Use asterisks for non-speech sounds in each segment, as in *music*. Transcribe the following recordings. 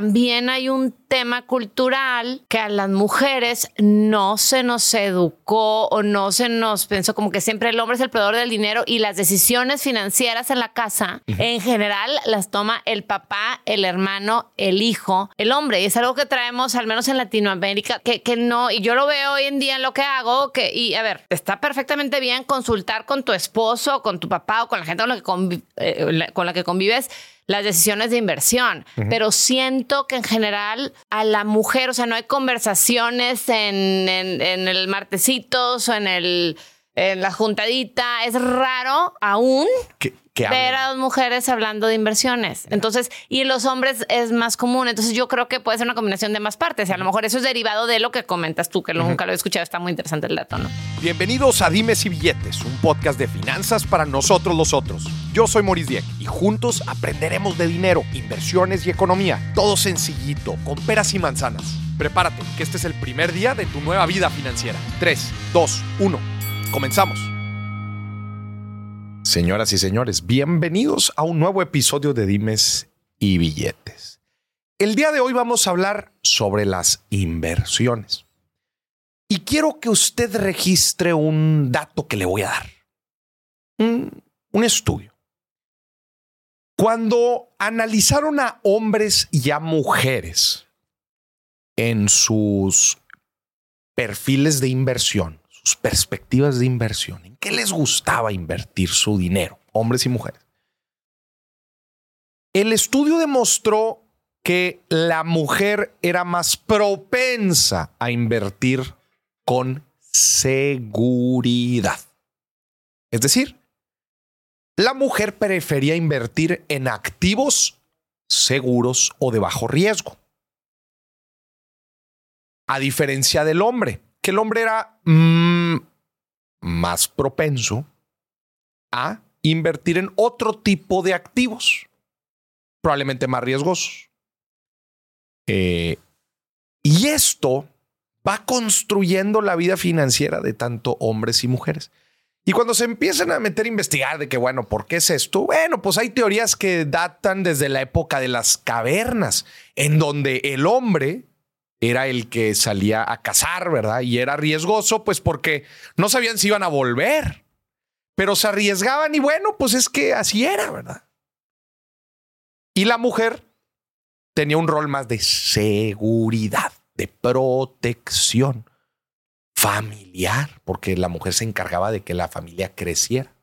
también hay un tema cultural que a las mujeres no se nos educó o no se nos pensó como que siempre el hombre es el proveedor del dinero y las decisiones financieras en la casa en general las toma el papá, el hermano, el hijo, el hombre. Y es algo que traemos, al menos en Latinoamérica, que, que no, y yo lo veo hoy en día en lo que hago, que, y a ver, está perfectamente bien consultar con tu esposo, con tu papá o con la gente con la que, eh, con la que convives las decisiones de inversión, pero siento que en general a la mujer, o sea, no hay conversaciones en, en, el martesitos o en el en la juntadita, es raro aún ver a dos mujeres hablando de inversiones. Entonces, y los hombres es más común. Entonces, yo creo que puede ser una combinación de más partes. Y a lo mejor eso es derivado de lo que comentas tú, que nunca lo he escuchado. Está muy interesante el dato, ¿no? Bienvenidos a Dimes y Billetes, un podcast de finanzas para nosotros los otros. Yo soy Maurice Dieck y juntos aprenderemos de dinero, inversiones y economía. Todo sencillito, con peras y manzanas. Prepárate, que este es el primer día de tu nueva vida financiera. 3, 2, 1. Comenzamos. Señoras y señores, bienvenidos a un nuevo episodio de Dimes y Billetes. El día de hoy vamos a hablar sobre las inversiones. Y quiero que usted registre un dato que le voy a dar. Un, estudio. Cuando analizaron a hombres y a mujeres en sus perfiles de inversión, sus perspectivas de inversión, en qué les gustaba invertir su dinero, hombres y mujeres. El estudio demostró que la mujer era más propensa a invertir con seguridad. Es decir, la mujer prefería invertir en activos seguros o de bajo riesgo. A diferencia del hombre, el hombre era mm, más propenso a invertir en otro tipo de activos, probablemente más riesgosos. Eh, y esto va construyendo la vida financiera de tanto hombres y mujeres. Y cuando se empiezan a meter a investigar de que, bueno, ¿por qué es esto? Bueno, pues hay teorías que datan desde la época de las cavernas, en donde el hombre era el que salía a cazar, ¿verdad? Y era riesgoso, pues porque no sabían si iban a volver, pero se arriesgaban y bueno, pues es que así era, ¿verdad? Y la mujer tenía un rol más de seguridad, de protección familiar, porque la mujer se encargaba de que la familia creciera.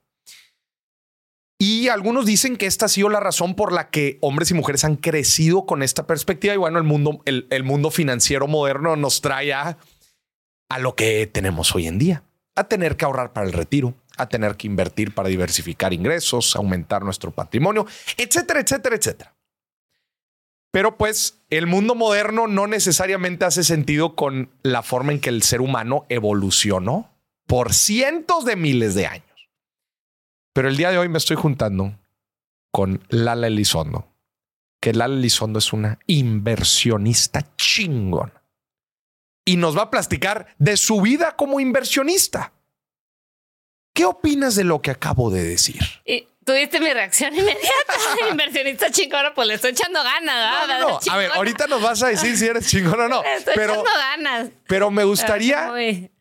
Y algunos dicen que esta ha sido la razón por la que hombres y mujeres han crecido con esta perspectiva. Y bueno, el mundo, el, mundo financiero moderno nos trae a, a lo que tenemos hoy en día, a tener que ahorrar para el retiro, a tener que invertir para diversificar ingresos, aumentar nuestro patrimonio, etcétera, etcétera, etcétera. Pero pues el mundo moderno no necesariamente hace sentido con la forma en que el ser humano evolucionó por cientos de miles de años. Pero el día de hoy me estoy juntando con Lala Elizondo, que Lala Elizondo es una inversionista chingón. Y nos va a platicar de su vida como inversionista. ¿Qué opinas de lo que acabo de decir? Tuviste mi reacción inmediata. *laughs* Inversionista chingón, pues le estoy echando ganas. No, no, A ver, ahorita nos vas a decir si eres chingón o no. *laughs* estoy pero, echando ganas. Pero me gustaría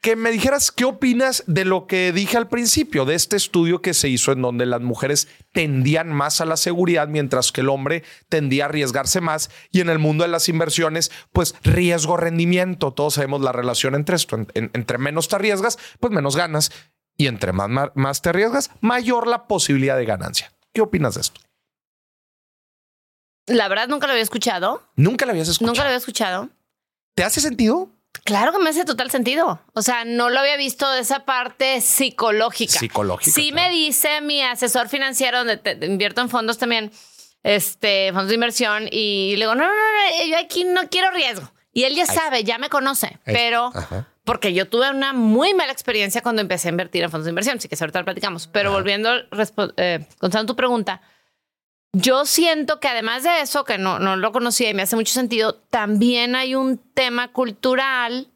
que me dijeras qué opinas de lo que dije al principio, de este estudio que se hizo en donde las mujeres tendían más a la seguridad, mientras que el hombre tendía a arriesgarse más. Y en el mundo de las inversiones, pues riesgo-rendimiento. Todos sabemos la relación entre esto. entre menos te arriesgas, pues menos ganas. Y entre más, más te arriesgas, mayor la posibilidad de ganancia. ¿Qué opinas de esto? La verdad nunca lo había escuchado. Nunca lo habías escuchado. Nunca lo había escuchado. ¿Te hace sentido? Claro que me hace total sentido. O sea, no lo había visto de esa parte psicológica. Psicológica. Sí me dice mi asesor financiero, donde te, invierto en fondos también, este, fondos de inversión, y le digo, no, no, no, yo aquí no quiero riesgo. Y él ya sabe, ya me conoce, pero porque yo tuve una muy mala experiencia cuando empecé a invertir en fondos de inversión, así que ahorita lo platicamos. Pero volviendo, eh, contando tu pregunta, yo siento que además de eso, que no, no lo conocía y me hace mucho sentido, también hay un tema cultural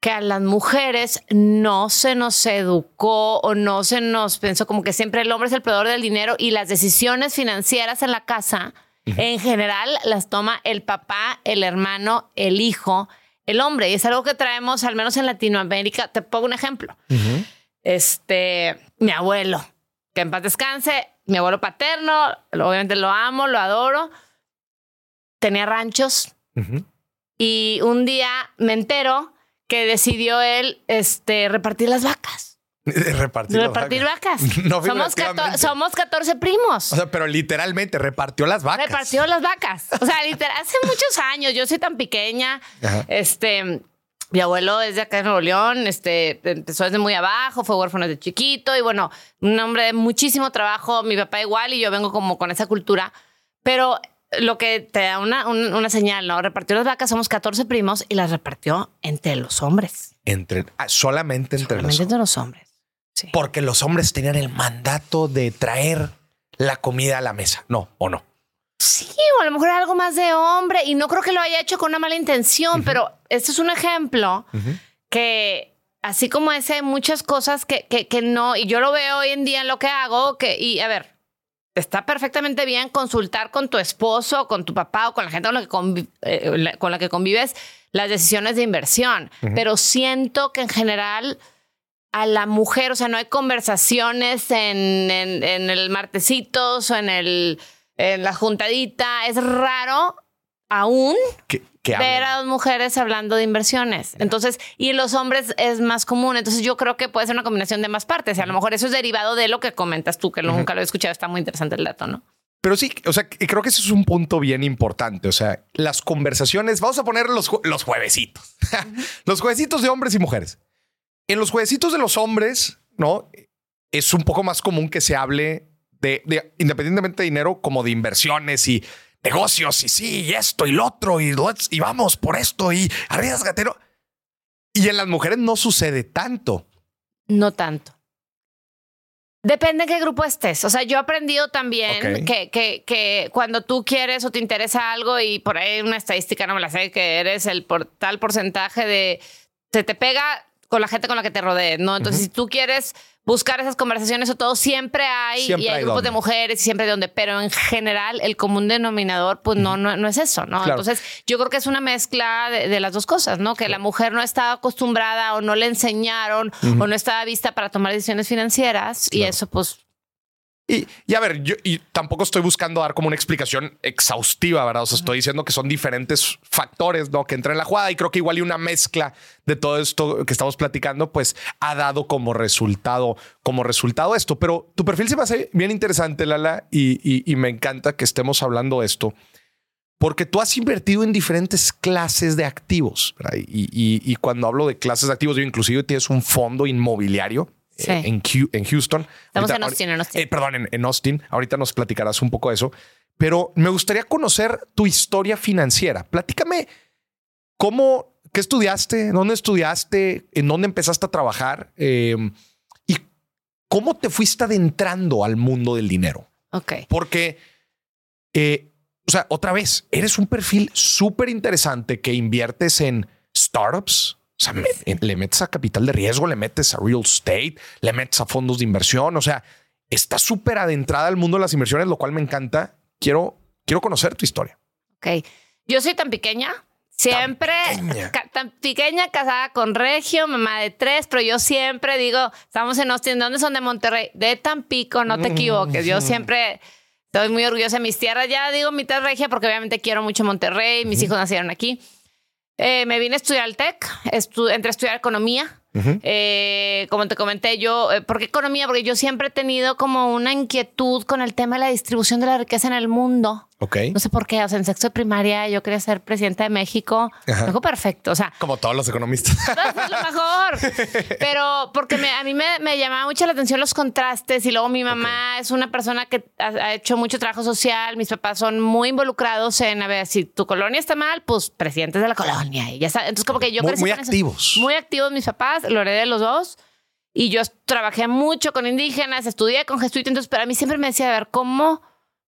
que a las mujeres no se nos educó o no se nos pensó como que siempre el hombre es el proveedor del dinero y las decisiones financieras en la casa En general las toma el papá, el hermano, el hijo, el hombre. Y es algo que traemos, al menos en Latinoamérica. Te pongo un ejemplo. Este, mi abuelo, que en paz descanse, mi abuelo paterno, obviamente lo amo, lo adoro. Tenía ranchos. Y un día me entero que decidió él este, repartir las vacas. *laughs* repartir, repartir vacas. *laughs* somos, somos 14 primos. O sea, pero literalmente repartió las vacas. Repartió las vacas. O sea, literal, hace *laughs* muchos años, yo soy tan pequeña. Este, mi abuelo es de acá de Nuevo León, este, empezó desde muy abajo, fue huérfano desde chiquito y bueno, un hombre de muchísimo trabajo, mi papá igual y yo vengo como con esa cultura. Pero lo que te da una, una, señal, ¿no? Repartió las vacas, somos 14 primos y las repartió entre los hombres. Entre, ah, solamente entre solamente entre los hombres. Porque los hombres tenían el mandato de traer la comida a la mesa. No, o no. Sí, o a lo mejor algo más de hombre y no creo que lo haya hecho con una mala intención, pero este es un ejemplo que así como ese hay muchas cosas que, que, no, y yo lo veo hoy en día en lo que hago, que, y a ver, está perfectamente bien consultar con tu esposo, con tu papá o con la gente con la que, eh, con la que convives las decisiones de inversión, pero siento que en general a la mujer, o sea, no hay conversaciones en, en, el martesitos o en, el, en la juntadita. Es raro aún ver a dos mujeres hablando de inversiones. Entonces, y en los hombres es más común. Entonces, yo creo que puede ser una combinación de más partes. Y a lo mejor eso es derivado de lo que comentas tú, que nunca lo he escuchado. Está muy interesante el dato, ¿no? Pero sí, o sea, creo que ese es un punto bien importante. O sea, las conversaciones, vamos a poner los, los juevesitos, *laughs* los juevesitos de hombres y mujeres. En los jueguecitos de los hombres, ¿no? Es un poco más común que se hable de, independientemente de dinero, como de inversiones y negocios y sí, y esto y lo otro y, y vamos por esto y gatero. Y en las mujeres no sucede tanto. No tanto. Depende en qué grupo estés. O sea, yo he aprendido también que, que, que, cuando tú quieres o te interesa algo y por ahí una estadística, no me la sé, que eres el por, tal porcentaje de... Se te pega con la gente con la que te rodees, ¿no? Entonces, si tú quieres buscar esas conversaciones o todo, siempre hay, y hay, grupos de mujeres y siempre de donde, pero en general el común denominador, pues no, no, es eso, ¿no? Entonces, yo creo que es una mezcla de, las dos cosas, ¿no? Que la mujer no estaba acostumbrada o no le enseñaron o no estaba vista para tomar decisiones financieras y eso, pues, y, a ver, yo y tampoco estoy buscando dar como una explicación exhaustiva, ¿verdad? O sea, estoy diciendo que son diferentes factores, ¿no? Que entran en la jugada y creo que igual y una mezcla de todo esto que estamos platicando, pues ha dado como resultado, como resultado esto. Pero tu perfil se me hace bien interesante, Lala, y, y me encanta que estemos hablando de esto porque tú has invertido en diferentes clases de activos. Y, y, cuando hablo de clases de activos, yo inclusive tienes un fondo inmobiliario eh, en, en, Houston. Estamos en Austin, en Austin. Eh, perdón, en, Austin. Ahorita nos platicarás un poco de eso. Pero me gustaría conocer tu historia financiera. Platícame cómo, qué estudiaste, dónde estudiaste, en dónde empezaste a trabajar eh, y cómo te fuiste adentrando al mundo del dinero. Ok. Porque, o sea, otra vez, eres un perfil súper interesante que inviertes en startups, o sea, le metes a capital de riesgo, le metes a real estate, le metes a fondos de inversión. O sea, está súper adentrada al mundo de las inversiones, lo cual me encanta. Quiero, quiero conocer tu historia. Ok. Yo soy tan pequeña, siempre tan pequeña. casada con Regio, mamá de tres, pero yo siempre digo, estamos en Austin, ¿dónde son de Monterrey? De Tampico, no te equivoques. Yo siempre estoy muy orgullosa de mis tierras. Ya digo mitad regia porque obviamente quiero mucho Monterrey, mis hijos nacieron aquí. Eh, me vine a estudiar al TEC, entré a estudiar economía. Eh, como te comenté, yo, eh, ¿por qué economía? Porque yo siempre he tenido como una inquietud con el tema de la distribución de la riqueza en el mundo. No sé por qué. O sea, en sexto de primaria yo quería ser presidenta de México. Algo perfecto. O sea, como todos los economistas. *laughs* es lo mejor. Pero porque a mí me, me, llamaba mucho la atención los contrastes. Y luego mi mamá es una persona que ha, hecho mucho trabajo social. Mis papás son muy involucrados en a ver si tu colonia está mal, pues presidentes de la colonia. Y ya está. Entonces, como que yo muy, muy activos. Muy activos mis papás. Lo heredé de los dos. Y yo trabajé mucho con indígenas, estudié con jesuitas. Entonces, pero a mí siempre me decía, a ver, ¿cómo?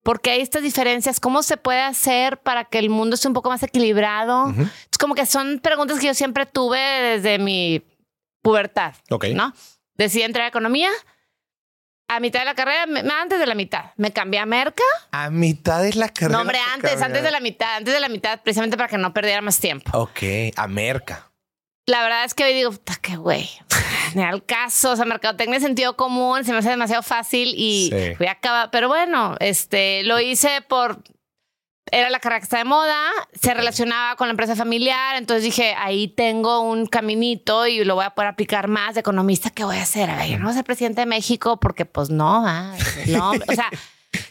Porque hay estas diferencias. ¿Cómo se puede hacer para que el mundo esté un poco más equilibrado? Es como que son preguntas que yo siempre tuve desde mi pubertad. Ok. ¿No? Decidí entrar a economía. a mitad de la carrera, antes de la mitad, me cambié a Merca. A mitad de la carrera. No, hombre, te antes, antes de la mitad, antes de la mitad, precisamente para que no perdiera más tiempo. Ok, a Merca. La verdad es que hoy digo, puta, qué güey. Me da el caso, o sea, mercadotecnia sentido común, se me hace demasiado fácil y Sí. voy a acabar. Pero bueno, este, lo hice por. Era la carrera que está de moda, se relacionaba con la empresa familiar, entonces dije, ahí tengo un caminito y lo voy a poder aplicar más de economista. ¿Qué voy a hacer? A ver, yo no voy a ser presidente de México porque, pues no, ah, no, o sea,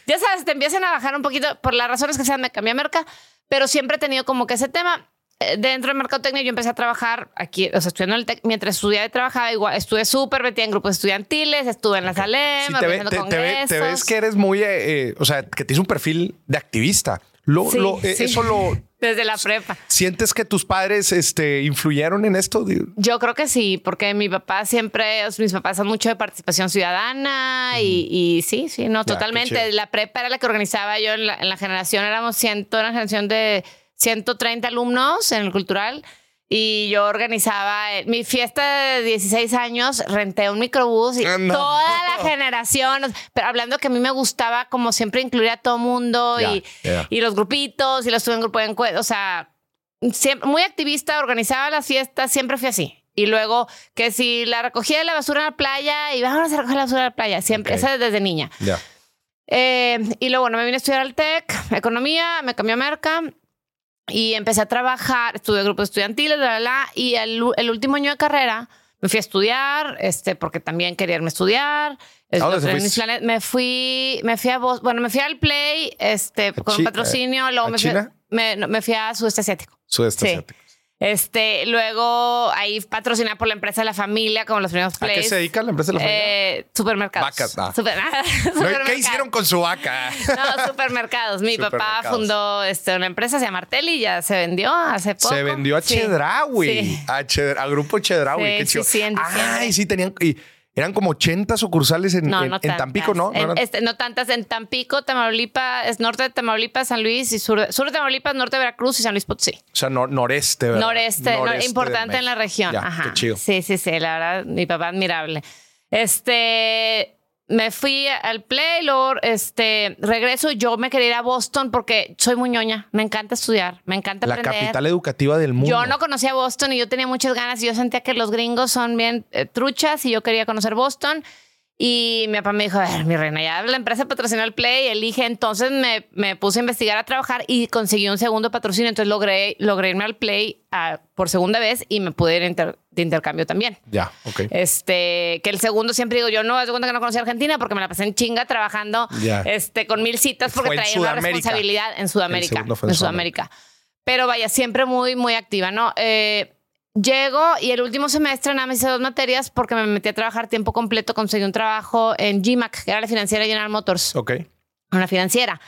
ya sabes, te empiezan a bajar un poquito por las razones que sean, me cambié a merca, pero siempre he tenido como que ese tema. Eh, Dentro de mercadotecnia yo empecé a trabajar aquí, o sea, estudiando el TEC, mientras estudiaba y trabajaba, igual estuve súper metida en grupos estudiantiles, estuve en la Salem, Sí, te, ve- te- te ve- te congresos. ves que eres muy, eh, eh, o sea, que tienes un perfil de activista. Lo, Sí, lo- eh, sí. Eso lo... *laughs* Desde la prepa. ¿Sientes que tus padres este, influyeron en esto? Yo creo que sí, porque mi papá siempre, o sea, mis papás son mucho de participación ciudadana y, y sí, sí, no, qué totalmente. La prepa era la que organizaba yo en la, en la generación, éramos ciento, una generación de 130 alumnos en el cultural y yo organizaba eh, mi fiesta de 16 años, renté un microbús y Ah, no. toda la generación, pero hablando que a mí me gustaba como siempre incluir a todo mundo Ya, y, ya. y los grupitos y los tuve en grupo de encuentro, o sea, siempre, muy activista, organizaba las fiestas, siempre fui así. Y luego que si la recogía de la basura en la playa y vámonos a recoger la basura en la playa, siempre, Ok. esa desde niña. Ya. Eh, y luego, bueno, me vine a estudiar al TEC, economía, me cambié a Merca y empecé a trabajar, estudié grupos estudiantiles, la, la, la, y el, el último año de carrera me fui a estudiar, este, porque también quería irme a estudiar. Me fui, me fui a Bos- bueno, me fui al Play, este, con un patrocinio, luego a me fui, me, fui a Sudeste Asiático. Sudeste Sí. asiático. Este, luego ahí patrocinada por la empresa de la familia, como los primeros ¿A plays. qué se dedica la empresa de la familia? Eh, supermercados. Vacas, ah. Super- *laughs* No, supermercados. ¿Qué hicieron con su vaca? *laughs* No, supermercados. Mi papá fundó este, una empresa, se llama Arteli, ya se vendió hace poco. Se vendió a Sí. Chedraui, Sí. a, Ched- a Grupo Chedraui. Sí, qué chido. sí, en. Ay, sí, tenían. Y eran como 80 sucursales en, No, en- no en. Tampico, ¿no? Este, no tantas. En Tampico, Tamaulipas, es norte de Tamaulipas, San Luis y sur de, sur de Tamaulipas, norte de Veracruz y San Luis Potosí. O sea, nor- noreste, ¿verdad? Noreste, importante en la región. Ya, Ajá. Qué chido. Sí, sí, sí, la verdad, mi papá admirable. Este, me fui al Play, luego, este, regreso, yo me quería ir a Boston porque soy muy ñoña, me encanta estudiar, me encanta La aprender. capital educativa del mundo. Yo no conocía Boston y yo tenía muchas ganas y yo sentía que los gringos son bien eh, truchas y yo quería conocer Boston. Y mi papá me dijo, a ver, mi reina, ya la empresa patrocinó el Play, elige. Entonces me, me puse a investigar, a trabajar y conseguí un segundo patrocinio. Entonces logré, logré irme al Play ah, por segunda vez y me pude ir inter- de intercambio también. Ya, ok. Este, que el segundo siempre digo, yo no, de cuenta que no conocí a Argentina porque me la pasé en chinga trabajando Ya. este, con mil citas porque Fue traía una Sudamérica. responsabilidad en El Sudamérica. segundo fue En en Sudamérica. Pero vaya, siempre muy, muy activa, ¿no? Eh, llego y el último semestre nada más hice dos materias porque me metí a trabajar tiempo completo, conseguí un trabajo en GMAC, que era la financiera General Motors Ok. una financiera,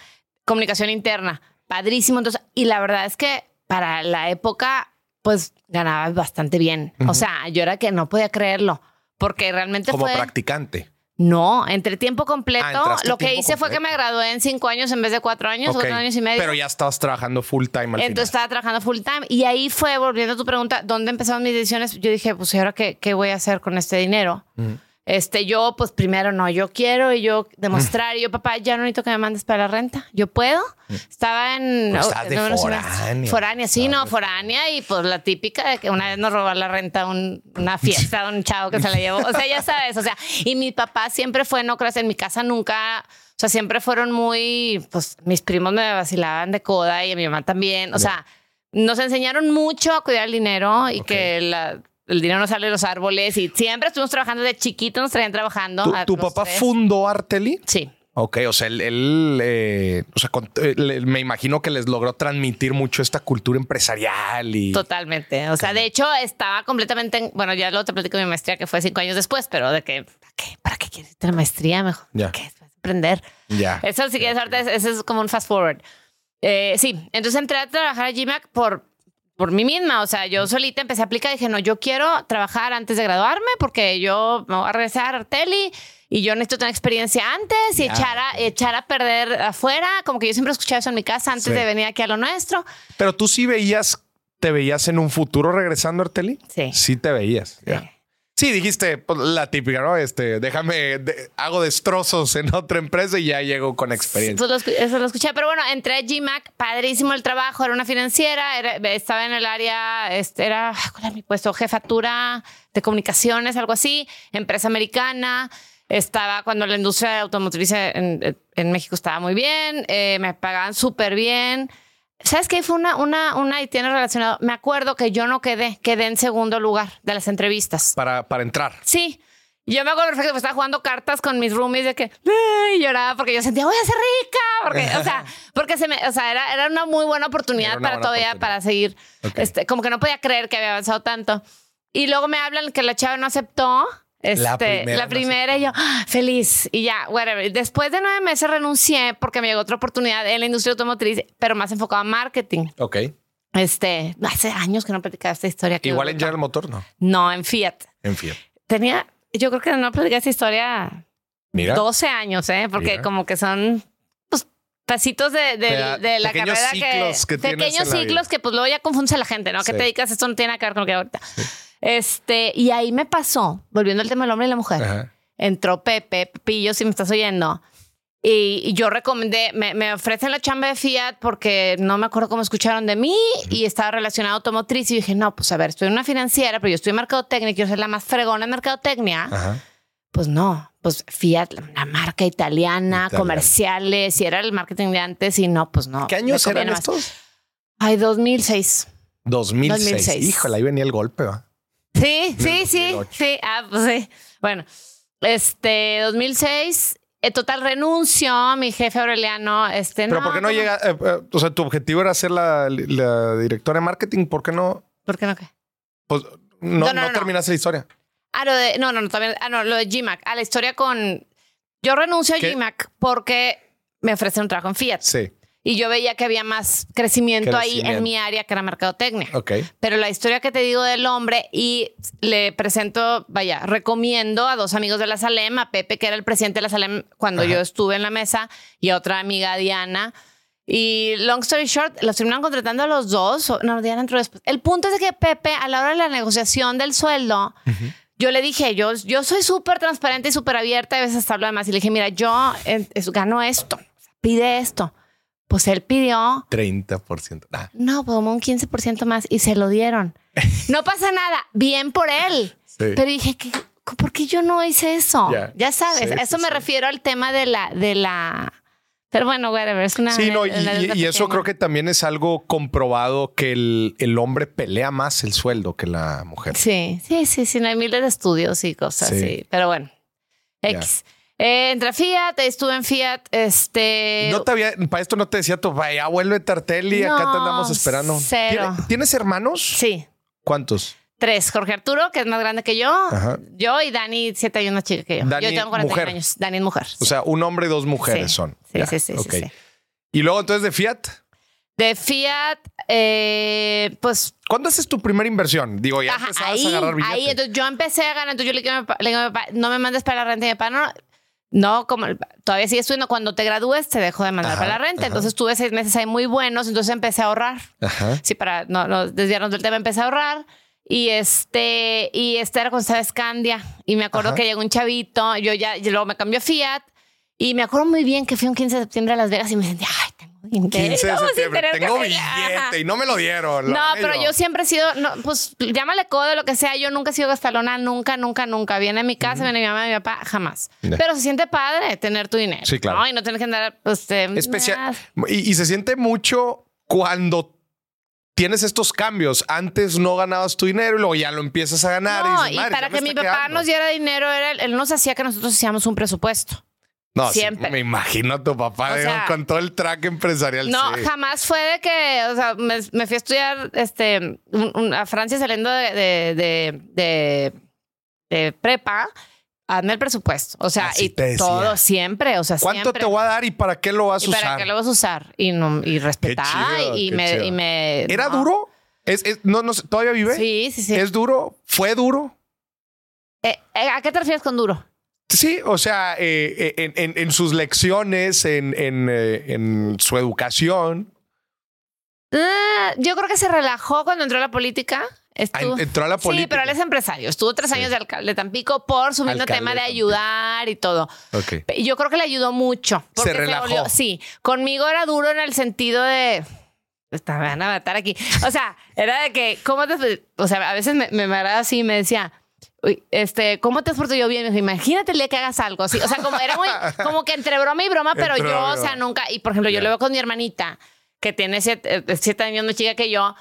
comunicación interna, padrísimo. Entonces, y la verdad es que para la época, pues ganaba bastante bien. O sea, yo era que no podía creerlo, porque realmente Como fue. practicante. No, entre tiempo completo. Ah, lo que hice fue que me gradué en cinco años en vez de cuatro años, Ok. cuatro años y medio. Pero ya estabas trabajando full time al Entonces final. estaba trabajando full time. Y ahí fue, volviendo a tu pregunta, ¿dónde empezaron mis decisiones? Yo dije, pues, ¿y ahora qué, qué voy a hacer con este dinero? Este, yo, pues primero no, yo quiero y yo demostrar, y yo, papá, ya no necesito que me mandes para la renta. Yo puedo. Estaba en. Pues estás de no, no foránea. Foránea, sí, no, foránea. Y pues la típica de que una vez nos robó la renta un- una fiesta, un chavo que se la llevó. O sea, ya sabes, o sea, y mi papá siempre fue, no creas, en mi casa nunca. O sea, siempre fueron muy, pues mis primos me vacilaban de coda y a mi mamá también. O sea, nos enseñaron mucho a cuidar el dinero y Ok. que la- el dinero no sale de los árboles y siempre estuvimos trabajando de chiquitos, nos traían trabajando. ¿Tu, a tu los papá tres. fundó Arteli? Sí. Ok, o sea, él, él, eh, o sea, con- eh, me imagino que les logró transmitir mucho esta cultura empresarial y... Totalmente. O sea, de hecho, estaba completamente. en- bueno, ya luego te platico de mi maestría que fue cinco años después, pero de que, ¿para qué? ¿Para qué quieres tener maestría mejor? Ya. ¿Qué? Aprender. Ya. Eso, si quieres, ahorita, es- ese es como un fast forward. Eh, sí, entonces entré a trabajar a GMAC por, por mí misma. O sea, yo solita empecé a aplicar y dije, no, yo quiero trabajar antes de graduarme porque yo me voy a regresar a Arteli y yo necesito tener experiencia antes y echar, a, echar a perder afuera. Como que yo siempre escuchaba eso en mi casa antes Sí. de venir aquí a lo nuestro. Pero tú sí veías, te veías en un futuro regresando a Arteli. Sí. Sí te veías. ya. Sí. Sí, dijiste pues, la típica, ¿no? Este, déjame, de- hago destrozos en otra empresa y ya llego con experiencia. Pues lo eso lo escuché, pero bueno, entré a GMAC, padrísimo el trabajo, era una financiera, era- estaba en el área, este, era, ¿cuál era mi puesto? Jefatura de comunicaciones, algo así, empresa americana, estaba cuando la industria automotriz en, en México estaba muy bien, eh, me pagaban súper bien. ¿Sabes qué? Fue una, una, una y tiene relacionado. Me acuerdo que yo no quedé, quedé en segundo lugar de las entrevistas. Para, para entrar. Sí. Yo me acuerdo perfecto que estaba jugando cartas con mis roomies de que "Ay", lloraba porque yo sentía voy a ser rica. Porque, o sea, *laughs* porque se me, o sea, era, era una muy buena oportunidad para buena todavía, oportunidad. para seguir. Ok. Este, como que no podía creer que había avanzado tanto. Y luego me hablan que la chava no aceptó. Este, La la primera primera, no y yo, "Ah, feliz. Y ya, whatever. Después de nueve meses renuncié porque me llegó otra oportunidad en la industria automotriz, pero más enfocada en marketing. Ok. Este, hace años que no platicaba esta historia. Igual en. General Motor, no. No, en Fiat. En fin. Tenía, yo creo que no platicé esta historia Mira. 12 años, ¿eh? Porque Mira. como que son pues, pasitos de, de- Peda- de la pequeños carrera ciclos que tienes pequeños ciclos que pues luego ya confunde a la gente, ¿no? Sí. Que te dedicas, esto no tiene nada que ver con lo que ahorita. Este, y ahí me pasó, volviendo al tema del hombre y la mujer, Ajá. entró Pepe, Pepillo, si me estás oyendo. Y, y yo recomendé, me, me ofrecen la chamba de Fiat porque no me acuerdo cómo escucharon de mí y estaba relacionado a automotriz. Y dije, no, pues a ver, estoy en una financiera, pero yo estoy en mercadotecnia, quiero ser la más fregona en mercadotecnia. Ajá. Pues no, pues Fiat, una marca italiana, comerciales, y era el marketing de antes y no, pues no. ¿Qué años eran estos? Ay, 2006. 2006. 2006. Híjole, ahí venía el golpe, ¿va? Sí, sí, sí, 2008. sí. Ah, pues sí. Bueno, este 2006, en total renuncio, mi jefe Aureliano, este Pero ¿por qué no ¿cómo? llega? eh, eh, o sea, tu objetivo era ser la, la directora de marketing. ¿Por qué no? ¿Por qué no qué? Pues no, No, no, no, no. terminaste la historia. Ah, lo de, no, no, no, también, ah, no, lo de GMAC. Ah, la historia con, yo renuncio a ¿Qué? GMAC porque me ofrecen un trabajo en Fiat. Sí. Y yo veía que había más crecimiento, ahí Crecimiento. en mi área que era mercadotecnia. Ok. Pero la historia que te digo del hombre y le presento, vaya, recomiendo a dos amigos de la Salem, a Pepe, que era el presidente de la Salem cuando Ajá. yo estuve en la mesa, y a otra amiga, Diana. Y long story short, los terminaron contratando a los dos. No, Diana entró después. El punto es que Pepe, a la hora de la negociación del sueldo, yo le dije, yo, yo soy súper transparente y súper abierta, a veces hasta hablo de más. Y le dije, mira, yo eh, es- gano esto, pide esto. Pues él pidió 30%. Ah, no, pues como un 15% más y se lo dieron. *laughs* No pasa nada, bien por él. sí. Pero dije, ¿qué- ¿por qué yo no hice eso? Ya. Ya, sabes, Sí, eso sí, me refiero al tema de la, de la. Pero bueno, whatever, es una. Sí, no, y, una- una y- y eso creo que también es algo comprobado que el, el hombre pelea más el sueldo que la mujer. Sí, sí, sí, sí, no hay miles de estudios y cosas Sí. así. Pero bueno, X. Eh, entré a Fiat, estuve en Fiat, este. No te había, para esto no te decía tu vaya, vuelve Tartelli, acá te No, andamos esperando. cero. ¿Tiene- ¿Tienes hermanos? Sí, ¿Cuántos? tres. Jorge Arturo, que es más grande que yo. Ajá. Yo y Dani, siete años más chica que yo. Dani, yo tengo 41 mujer. años. Dani es mujer. O sea, un hombre y dos mujeres Sí. son. Sí, Ya, sí, sí, sí. Y luego entonces de Fiat, De Fiat, eh, pues ¿cuándo haces tu primera inversión? Digo, ya ajá, empezabas ahí, a agarrar billetes. ahí, entonces yo empecé a ganar, entonces yo le dije, a mi papá- no me mandes para la renta y mi papá, no, no, como todavía sigue estudiando, cuando te gradúes te dejo de mandar Ajá, para la renta, ajá. entonces tuve seis meses ahí muy buenos, entonces empecé a ahorrar, Ajá. sí, para no, no desviarnos del tema, empecé a ahorrar. Y este, y este era cuando estaba Scandia. Y me acuerdo que llegó un chavito, yo ya, y luego me cambió a Fiat. Y me acuerdo muy bien que fui un 15 de septiembre a Las Vegas y me sentía. 15 de septiembre. Tengo Ajá. billete y no me lo dieron. lo No, pero yo siempre he sido, no, pues llámale codo, lo que sea. Yo nunca he sido gastalona, nunca, nunca, nunca. Viene a mi casa, viene mi mamá mi papá, jamás. Pero se siente padre tener tu dinero. Sí, claro. ¿no? Y no tener que andar, pues, eh, Especial. Y, y se siente mucho cuando tienes estos cambios. Antes no ganabas tu dinero y luego ya lo empiezas a ganar. No, dices, y "Madre, para que mi papá quedando". nos diera dinero, era, él nos hacía que nosotros hacíamos un presupuesto. No, sí, siempre. me imagino a tu papá O digo, sea, con todo el track empresarial. No, sí. jamás fue de que, o sea, me, me fui a estudiar este, un- un- a Francia saliendo de, de, de, prepa. Hazme el presupuesto. O sea, Así y todo siempre. O sea, ¿Cuánto siempre. te voy a dar y para qué lo vas a ¿Y para usar? qué lo vas a usar? Y, no, y respetar. chido, y, me, y me. ¿Era no. duro? ¿Es, es- no, no ¿Todavía vive? Sí, sí, sí. ¿Es duro? ¿Fue duro? Eh, eh, ¿A qué te refieres con duro? Sí, o sea, eh, eh, en, en- en sus lecciones, en, en, eh, su educación. Ah, yo creo que se relajó cuando entró a la política. Estuvo- entró a la Sí, política. pero él es empresario. Estuvo tres años de alcalde de Tampico por su mismo Alcalde tema de ayudar y todo. Ok. Y Yo creo que le ayudó mucho. porque relajó. sí, conmigo era duro en el sentido de... Me van a matar aquí. O sea, era de que, ¿cómo te... O sea, a veces me, me agrada así y me decía... "Uy, Este, ¿cómo te has portado yo bien? Me dijo, imagínate el día que hagas algo así. O sea, como era muy, *laughs* como que entre broma y broma, pero Entre yo, broma o sea, nunca. Y por ejemplo, yo lo veo con mi hermanita, que tiene siete, eh, siete años más chica que yo.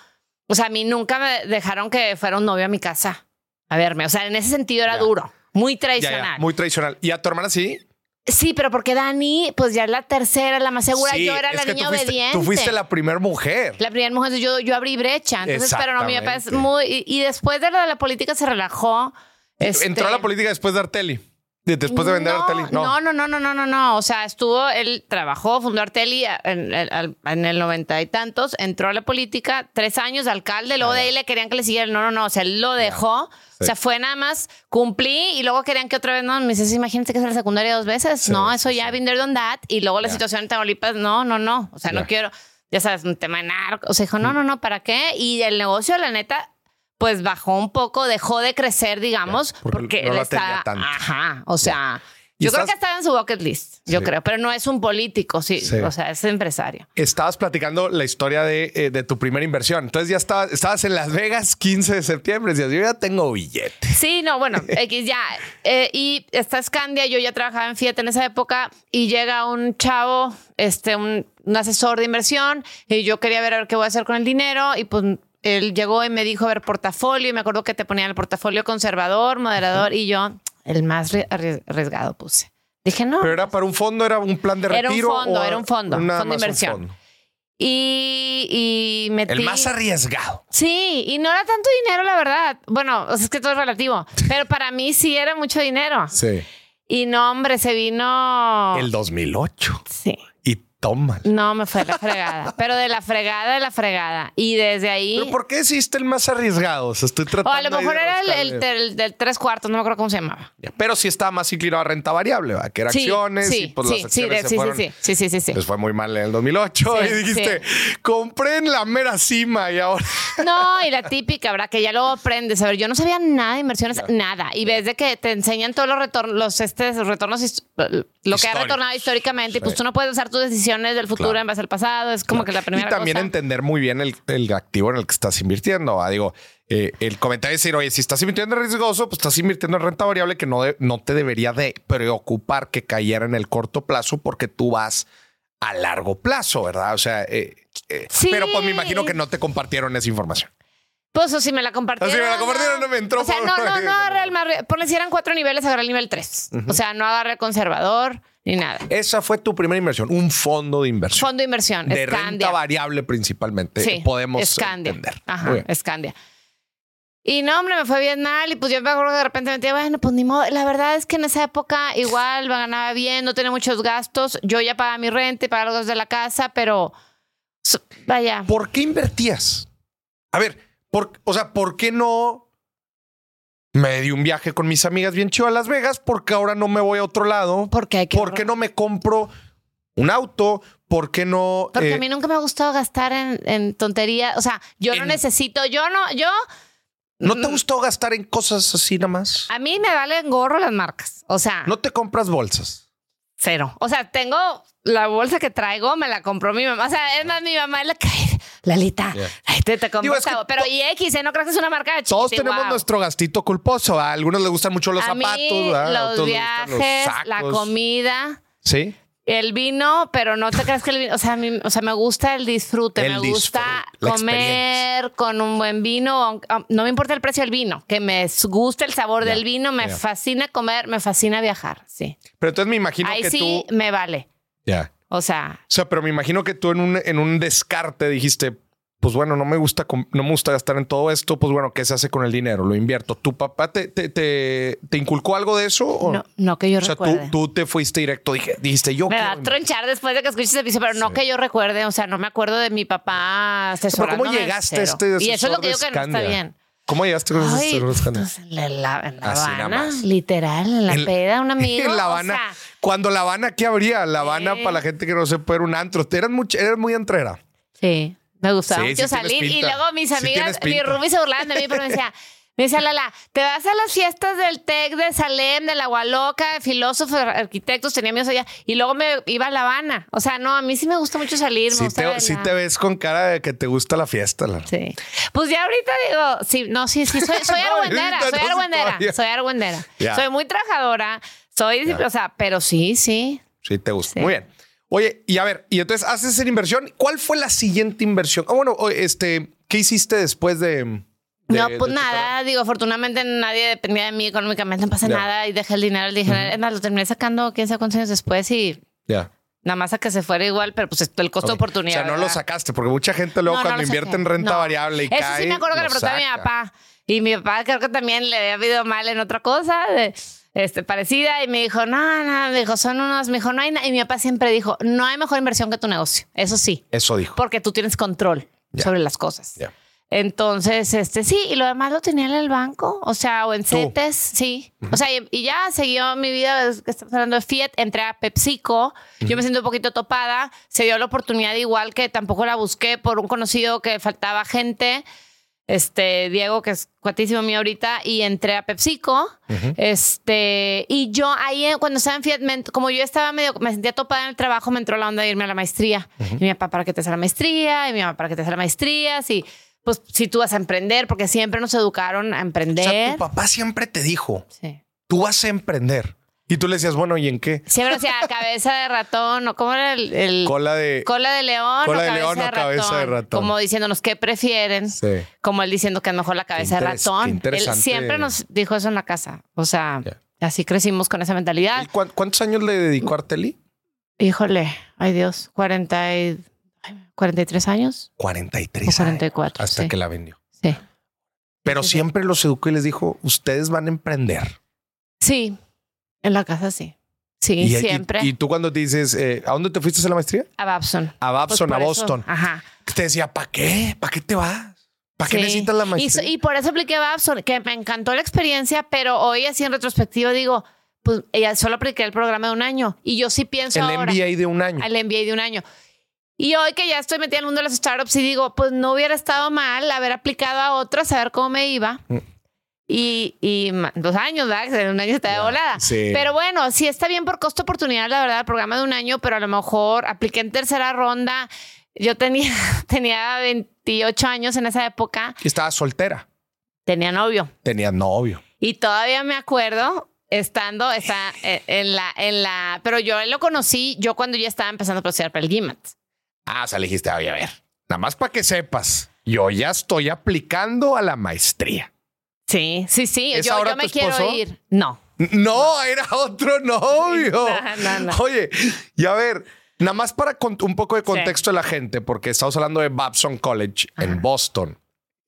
O sea, a mí nunca me dejaron que fuera un novio a mi casa a verme. O sea, en ese sentido era duro, muy tradicional. muy tradicional. ¿Y a tu hermana sí? Sí, pero porque Dani, pues ya es la tercera, la más segura. Sí, yo era la niña fuiste, obediente. Tú fuiste la primera mujer. La primera mujer, yo, yo abrí brecha. Entonces, pero no, mi papá es muy. Y, y después de lo de la política se relajó. este, Entró a la política después de Arteli. De- Después de vender no, Arteli. No. no, no, no, no, no, no. O sea, estuvo, él trabajó, fundó Arteli en, en- en el noventa y tantos, entró a la política, tres años de alcalde, luego Ah, de ya. ahí le querían que le siguiera. No, no, no. O sea, él lo dejó. Sí. O sea, fue nada más, cumplí y luego querían que otra vez, no, me dices, imagínate que es la secundaria dos veces. Sí, no, eso sí, ya, been there, done that. Y luego la situación en Tamaulipas, no, no, no. O sea, no quiero, ya sabes, un tema de narco. O sea, dijo, no, no, no, ¿para qué? Y el negocio, la neta, pues bajó un poco, dejó de crecer, digamos, Ya, porque porque no él está, tanto. ajá, o sea, ¿Y yo creo que estaba en su bucket list, yo Sí. creo, pero no es un político, sí, Sí. o sea, es empresario. Estabas platicando la historia de, eh, de tu primera inversión. Entonces ya estabas, estabas en Las Vegas 15 de septiembre. Decías, yo ya tengo billete. Sí, no, bueno, *laughs* X ya. Eh, y está Scandia, yo ya trabajaba en Fiat en esa época y llega un chavo, este, un, un asesor de inversión y yo quería ver a ver qué voy a hacer con el dinero y pues él llegó y me dijo, a ver, portafolio y me acuerdo que te ponían el portafolio conservador, moderador y yo el más arries- arries- arriesgado puse. Dije, no. Pero era para un fondo, era un plan de Era un retiro. fondo, o era un fondo, fondo de un inversión. fondo? Y, y metí... El más arriesgado. Sí, y no era tanto dinero, la verdad. Bueno, o sea, es que todo es relativo. *laughs* Pero para mí sí era mucho dinero. Sí. Y no, hombre, se vino. El 2008. Sí. Toma. No, me fue la fregada. pero de la fregada, de la fregada. Y desde ahí. ¿Pero por qué hiciste el más arriesgado? O sea, estoy O tratando a lo mejor era el, el buscarle. del, del tres cuartos, no me acuerdo cómo se llamaba. Pero sí estaba más inclinado a renta variable, ¿va? que era Sí, acciones sí, y pues sí, las sí, acciones de- se sí, fueron. sí, sí, sí, sí, sí. Les fue muy mal en el 2008 Sí, y dijiste, compré en la mera cima y ahora... No, y la típica, ¿verdad? Que ya luego aprendes. A ver, yo no sabía nada de inversiones, nada. Y ves de que te enseñan todos los retornos, los, este, retornos, lo que ha retornado históricamente. Y pues tú no puedes usar tus del futuro Claro. en base al pasado. Es como que la primera y también cosa. entender muy bien el, el activo en el que estás invirtiendo. ¿va? Digo, eh, el comentario es decir, oye, si estás invirtiendo en riesgoso, pues estás invirtiendo en renta variable que no, de- no te debería de preocupar que cayera en el corto plazo porque tú vas a largo plazo, ¿verdad? O sea, eh, eh, Sí. pero pues me imagino que no te compartieron esa información. Pues o si me la compartieron. O si me la compartieron, no me entró O sea, por- no, no, no agarré el más. Ponle si eran cuatro niveles, agarré el nivel tres. O sea, no agarré el conservador ni nada. Esa fue tu primera inversión, un fondo de inversión. Fondo de inversión, de Scandia. renta variable principalmente. Sí, podemos Scandia. entender. Ajá. Scandia. Y no, hombre, me fue bien mal. Y pues yo me acuerdo que de repente me metí, bueno, pues ni modo. La verdad es que en esa época igual ganaba bien, no tenía muchos gastos. Yo ya pagaba mi renta y pagaba los gastos de la casa, pero vaya. ¿Por qué invertías? A ver, por, o sea, ¿por qué no me di un viaje con mis amigas bien chido a Las Vegas? Porque ahora no me voy a otro lado. Porque hay que. ¿Por qué no me compro un auto? ¿Por qué no? Porque eh, a mí nunca me ha gustado gastar en, en tonterías. O sea, yo no necesito, yo no, yo. ¿No te gustó gastar en cosas así nada más? A mí me valen gorro las marcas. O sea, No te compras bolsas. Cero. O sea, tengo la bolsa que traigo, me la compró mi mamá. O sea, es más, mi mamá es la que. *laughs* Lalita, Yeah. ay, te, te compro Digo, es que esta- Pero y X, ¿eh? no crees que es una marca de Todos tenemos wow. nuestro gastito culposo. A algunos les gustan mucho los A zapatos. los viajes, la comida. Sí. El vino, pero no te creas que el vino, o sea, a mí- o sea, me gusta el disfrute, El me gusta disfrute, comer con un buen vino, am- no me importa el precio del vino, que me guste el sabor del vino, me fascina comer, me fascina viajar, sí. Pero entonces me imagino Ahí que sí tú. me vale. Ya. O sea, O sea, pero me imagino que tú en un, en un descarte dijiste, pues bueno, no me gusta, no me gusta gastar en todo esto, pues bueno, ¿qué se hace con el dinero? Lo invierto. ¿Tu papá te, te, te, te inculcó algo de eso? o- no, no que yo o sea, tú, recuerde. tú te fuiste directo, dije, dijiste, yo me va a tronchar después de que escuches ese episodio, pero no que yo recuerde, o sea, no me acuerdo de mi papá asesorándome. ¿cómo llegaste a este Y eso es lo que digo que no está bien. ¿Cómo llegaste con de Scandia? pues, en la, en Habana, literal, en la En- peda, un *laughs* amigo. En La o Habana. sea, Cuando La Habana, ¿qué habría? La Habana, Sí. para la gente que no sepa, era un antro. Eras muy, eras muy entrera. sí. Me gustaba Sí, mucho sí salir. Y luego mis amigas, mi. Ruby se burlaban de mí, pero me decía, me decía Lala, te vas a las fiestas del TEC de Salem, de la Gualoca, de filósofos, arquitectos, tenía amigos allá. Y luego me iba a La Habana. O sea, no, a mí sí me gusta mucho salir. me Sí gusta te, sí te ves con cara de que te gusta la fiesta. Lara. Sí. Pues ya ahorita digo, sí, no, sí, sí, soy, soy *laughs* argüendera, soy argüendera, soy argüendera. Soy muy trabajadora, soy, Ya. o sea, pero sí, sí. Sí, te gusta. Sí. Muy bien. Oye, y a ver, y entonces haces esa inversión. ¿Cuál fue la siguiente inversión? Ah, bueno, o- este, ¿qué hiciste después de. de- no, pues nada, digo, afortunadamente nadie dependía de mí económicamente, no pasa Ya. nada y dejé el dinero, dije, es más, lo terminé sacando quién sabe cuántos años después y Ya. nada más a que se fuera igual, pero pues el costo de oportunidad. O sea, no lo sacaste, porque mucha gente luego No, cuando invierte saqué. en renta variable y Eso cae. sí me acuerdo que le pregunté a mi papá. Y mi papá creo que también le había ido mal en otra cosa de, este, parecida. Y me dijo, no, no, me dijo, son unos, me dijo, no hay nada. Y mi papá siempre dijo, no hay mejor inversión que tu negocio. Eso sí, Eso dijo. porque tú tienes control sobre las cosas. Ya. Entonces, este sí, y lo demás lo tenía en el banco, o sea, o en. CETES, sí. O sea, y, y ya siguió mi vida, estamos hablando de Fiat, entré a PepsiCo, yo me siento un poquito topada, se dio la oportunidad igual que tampoco la busqué por un conocido que faltaba gente, este Diego, que es cuatísimo mío ahorita, y entré a PepsiCo, este, y yo ahí eh, cuando estaba en Fiat, me como yo estaba medio, me sentía topada en el trabajo, me entró la onda de irme a la maestría. Y mi papá, ¿para qué te hace la maestría? Y mi mamá, ¿para qué te hace la maestría? Sí pues si tú vas a emprender, porque siempre nos educaron a O emprender. sea, tu papá siempre te dijo, sí. tú vas a emprender. Y tú le decías, bueno, ¿y en qué? Siempre decía cabeza de ratón, o cómo era el, el- Cola de. cola de león, Cola o de cabeza, león de o cabeza de ratón. Como diciéndonos qué prefieren. Sí. Como él diciendo que es mejor la cabeza de ratón. Él interesante. siempre nos dijo eso en la casa. O sea, así crecimos con esa mentalidad. ¿Y cuán- ¿Cuántos años le dedicó a Arteli? Híjole, ay Dios, 40 y, ay, 43 años 43 o años. 44. Hasta sí. que la vendió. sí. Pero sí. siempre los educó y les dijo, ustedes van a emprender. Sí, en la casa sí. Sí, y, y- siempre. Y, tú cuando te dices, eh, ¿a dónde te fuiste a hacer la maestría? a Babson. A Babson, Pues a por eso, Boston. Ajá. Te decía, ¿para qué? ¿Para qué te vas? ¿Para qué Sí. necesitas la Y, maestría? so- y por eso apliqué Babson, que me encantó la experiencia, pero hoy así en retrospectiva digo, pues ella solo apliqué el programa de un año. Y yo sí pienso el ahora MBA de un año. al MBA de un año. Y hoy que ya estoy metida en el mundo de las startups y digo, pues no hubiera estado mal haber aplicado a otras, saber cómo me iba. Mm. Y, y dos años, ¿verdad? En un año está de volada. sí. Pero bueno, sí está bien por costo oportunidad, la verdad, el programa de un año, pero a lo mejor apliqué en tercera ronda. Yo tenía, *laughs* tenía 28 años en esa época, Y estaba soltera. tenía novio. Tenía novio. Y todavía me acuerdo estando está, en la, en la, pero yo lo conocí yo cuando ya estaba empezando a proceder para el GIMAT. Ah, o sea, le dijiste, oye, a ver, nada más para que sepas, yo ya estoy aplicando a la maestría. Sí, sí, sí. ¿Es Yo, ahora yo me quiero ir. No. No, era otro novio. *laughs* No. Oye, y a ver, nada más para un poco de contexto de la gente, porque estamos hablando de Babson College en Boston,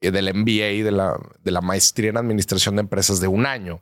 y del MBA, de la, de la maestría en administración de empresas de un año.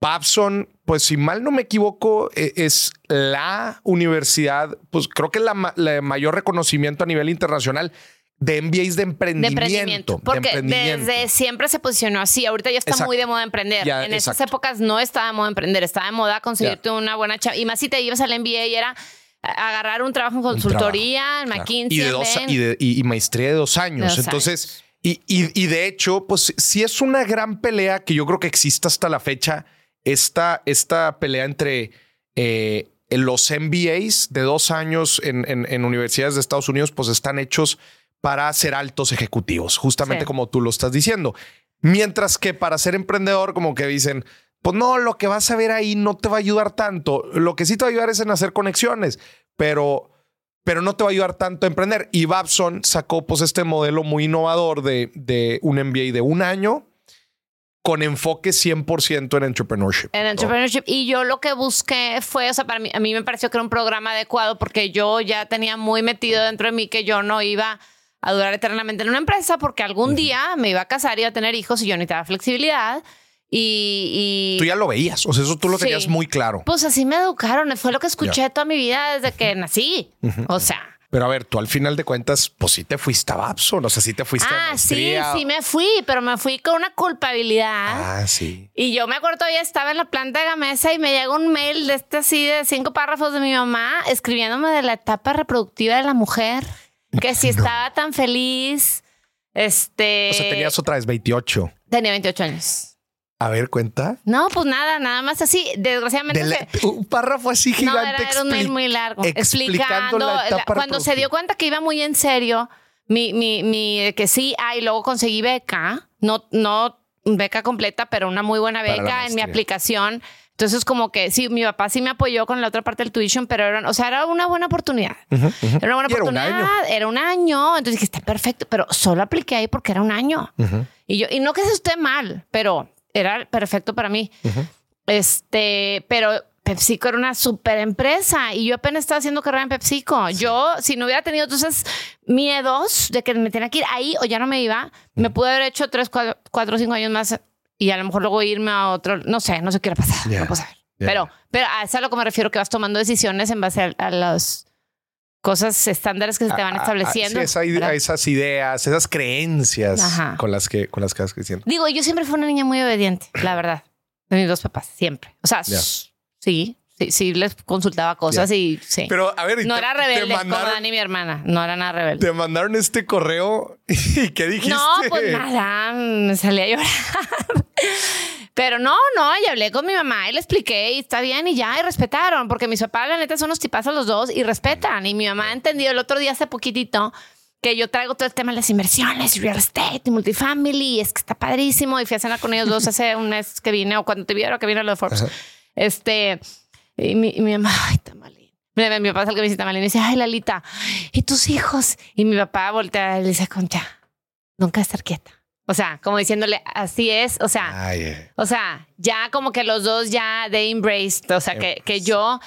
Babson, pues si mal no me equivoco, e- es la universidad, pues creo que es la, la mayor reconocimiento a nivel internacional de MBAs de De emprendimiento. de Porque emprendimiento. desde siempre se posicionó así. Ahorita ya está Exacto. muy de moda emprender. Ya, en esas épocas no estaba de moda emprender. Estaba de moda conseguirte una buena chava. Y más si te ibas al MBA y era agarrar un trabajo en consultoría, en Claro. McKinsey. Y, de en dos, Bain. y, de- y- y maestría de dos años. De dos Entonces, Y, y- y de hecho, pues sí es una gran pelea que yo creo que existe hasta la fecha. Esta, esta pelea entre eh, los MBAs de dos años en, en- en universidades de Estados Unidos, pues están hechos para ser altos ejecutivos, justamente Sí. como tú lo estás diciendo. Mientras que para ser emprendedor, como que dicen, pues no, lo que vas a ver ahí no te va a ayudar tanto. Lo que sí te va a ayudar es en hacer conexiones, pero, pero no te va a ayudar tanto a emprender. Y Babson sacó pues este modelo muy innovador de, de un MBA de un año con enfoque 100% en entrepreneurship. En ¿no? entrepreneurship. Y yo lo que busqué fue, o sea, para mí, a mí me pareció que era un programa adecuado porque yo ya tenía muy metido dentro de mí que yo no iba a durar eternamente en una empresa porque algún día me iba a casar, iba a tener hijos y yo necesitaba flexibilidad. Y, y Tú ya lo veías, o sea, eso tú lo Sí. tenías muy claro. pues así me educaron. Fue lo que escuché toda mi vida desde que nací. O sea. Pero a ver, tú al final de cuentas, pues sí te fuiste a Babson, o sea, sí te fuiste a Ah, sí, maestría. sí me fui, pero me fui con una culpabilidad. Ah, sí. Y yo me acuerdo todavía estaba en la planta de Gamesa y me llega un mail de este así de cinco párrafos de mi mamá escribiéndome de la etapa reproductiva de la mujer. Que si *laughs* estaba tan feliz, este... O sea, tenías otra vez 28. Tenía 28 años. A ver, cuenta. No, pues nada, nada más así. Desgraciadamente. De un párrafo así gigante. No, era, era un mail muy largo. Explicando. La cuando se dio cuenta que iba muy en serio, mi, mi, mi, que sí, ah, y luego conseguí beca, no, no beca completa, pero una muy buena beca en mi aplicación. Entonces, como que sí, mi papá sí me apoyó con la otra parte del tuition, pero era, o sea, era una buena oportunidad. Era una buena oportunidad. Era un, año. era un año. Entonces dije, está perfecto, pero solo apliqué ahí porque era un año. Y yo, y no que se esté mal, pero era perfecto para mí. Este, pero PepsiCo era una super empresa y yo apenas estaba haciendo carrera en PepsiCo. Yo, si no hubiera tenido esos miedos de que me tenía que ir ahí o ya no me iba, me pude haber hecho tres, cuatro, cinco años más y a lo mejor luego irme a otro. No sé, no sé qué pasar. No puedo saber. Pero, pero a eso es a lo que me refiero, que vas tomando decisiones en base a, las cosas estándares que se te van estableciendo. sí, esas ideas, esas creencias con las que con las que vas creciendo. Digo, yo siempre fui una niña muy obediente, la verdad, de mis dos papás, siempre. O sea, Sí, sí, sí, les consultaba cosas y sí. Pero a ver, no era rebelde como Dani, mi hermana, no era nada rebelde. Te mandaron este correo *laughs* y ¿qué dijiste? No, pues nada, me salí a llorar. *laughs* Pero no, no, y hablé con mi mamá y le expliqué y está bien y ya, y respetaron, porque mis papás, la neta, son los tipazos los dos y respetan. Y mi mamá ha entendido el otro día hace poquitito que yo traigo todo el tema de las inversiones, real estate y multifamily, y es que está padrísimo. Y fui a cenar con ellos dos hace un mes que vine o cuando te vieron que vine a lo de Forbes. Este, y mi, mi mamá, ay, Tamalín. Mi, mi papá es el que me dice Tamalín y dice, ay, Lalita, ¿y tus hijos? Y mi papá voltea y le dice, Concha, nunca estar quieta. O sea, como diciéndole, así es. O sea, eh. o sea, ya como que los dos ya de embraced. O sea, que, que yo,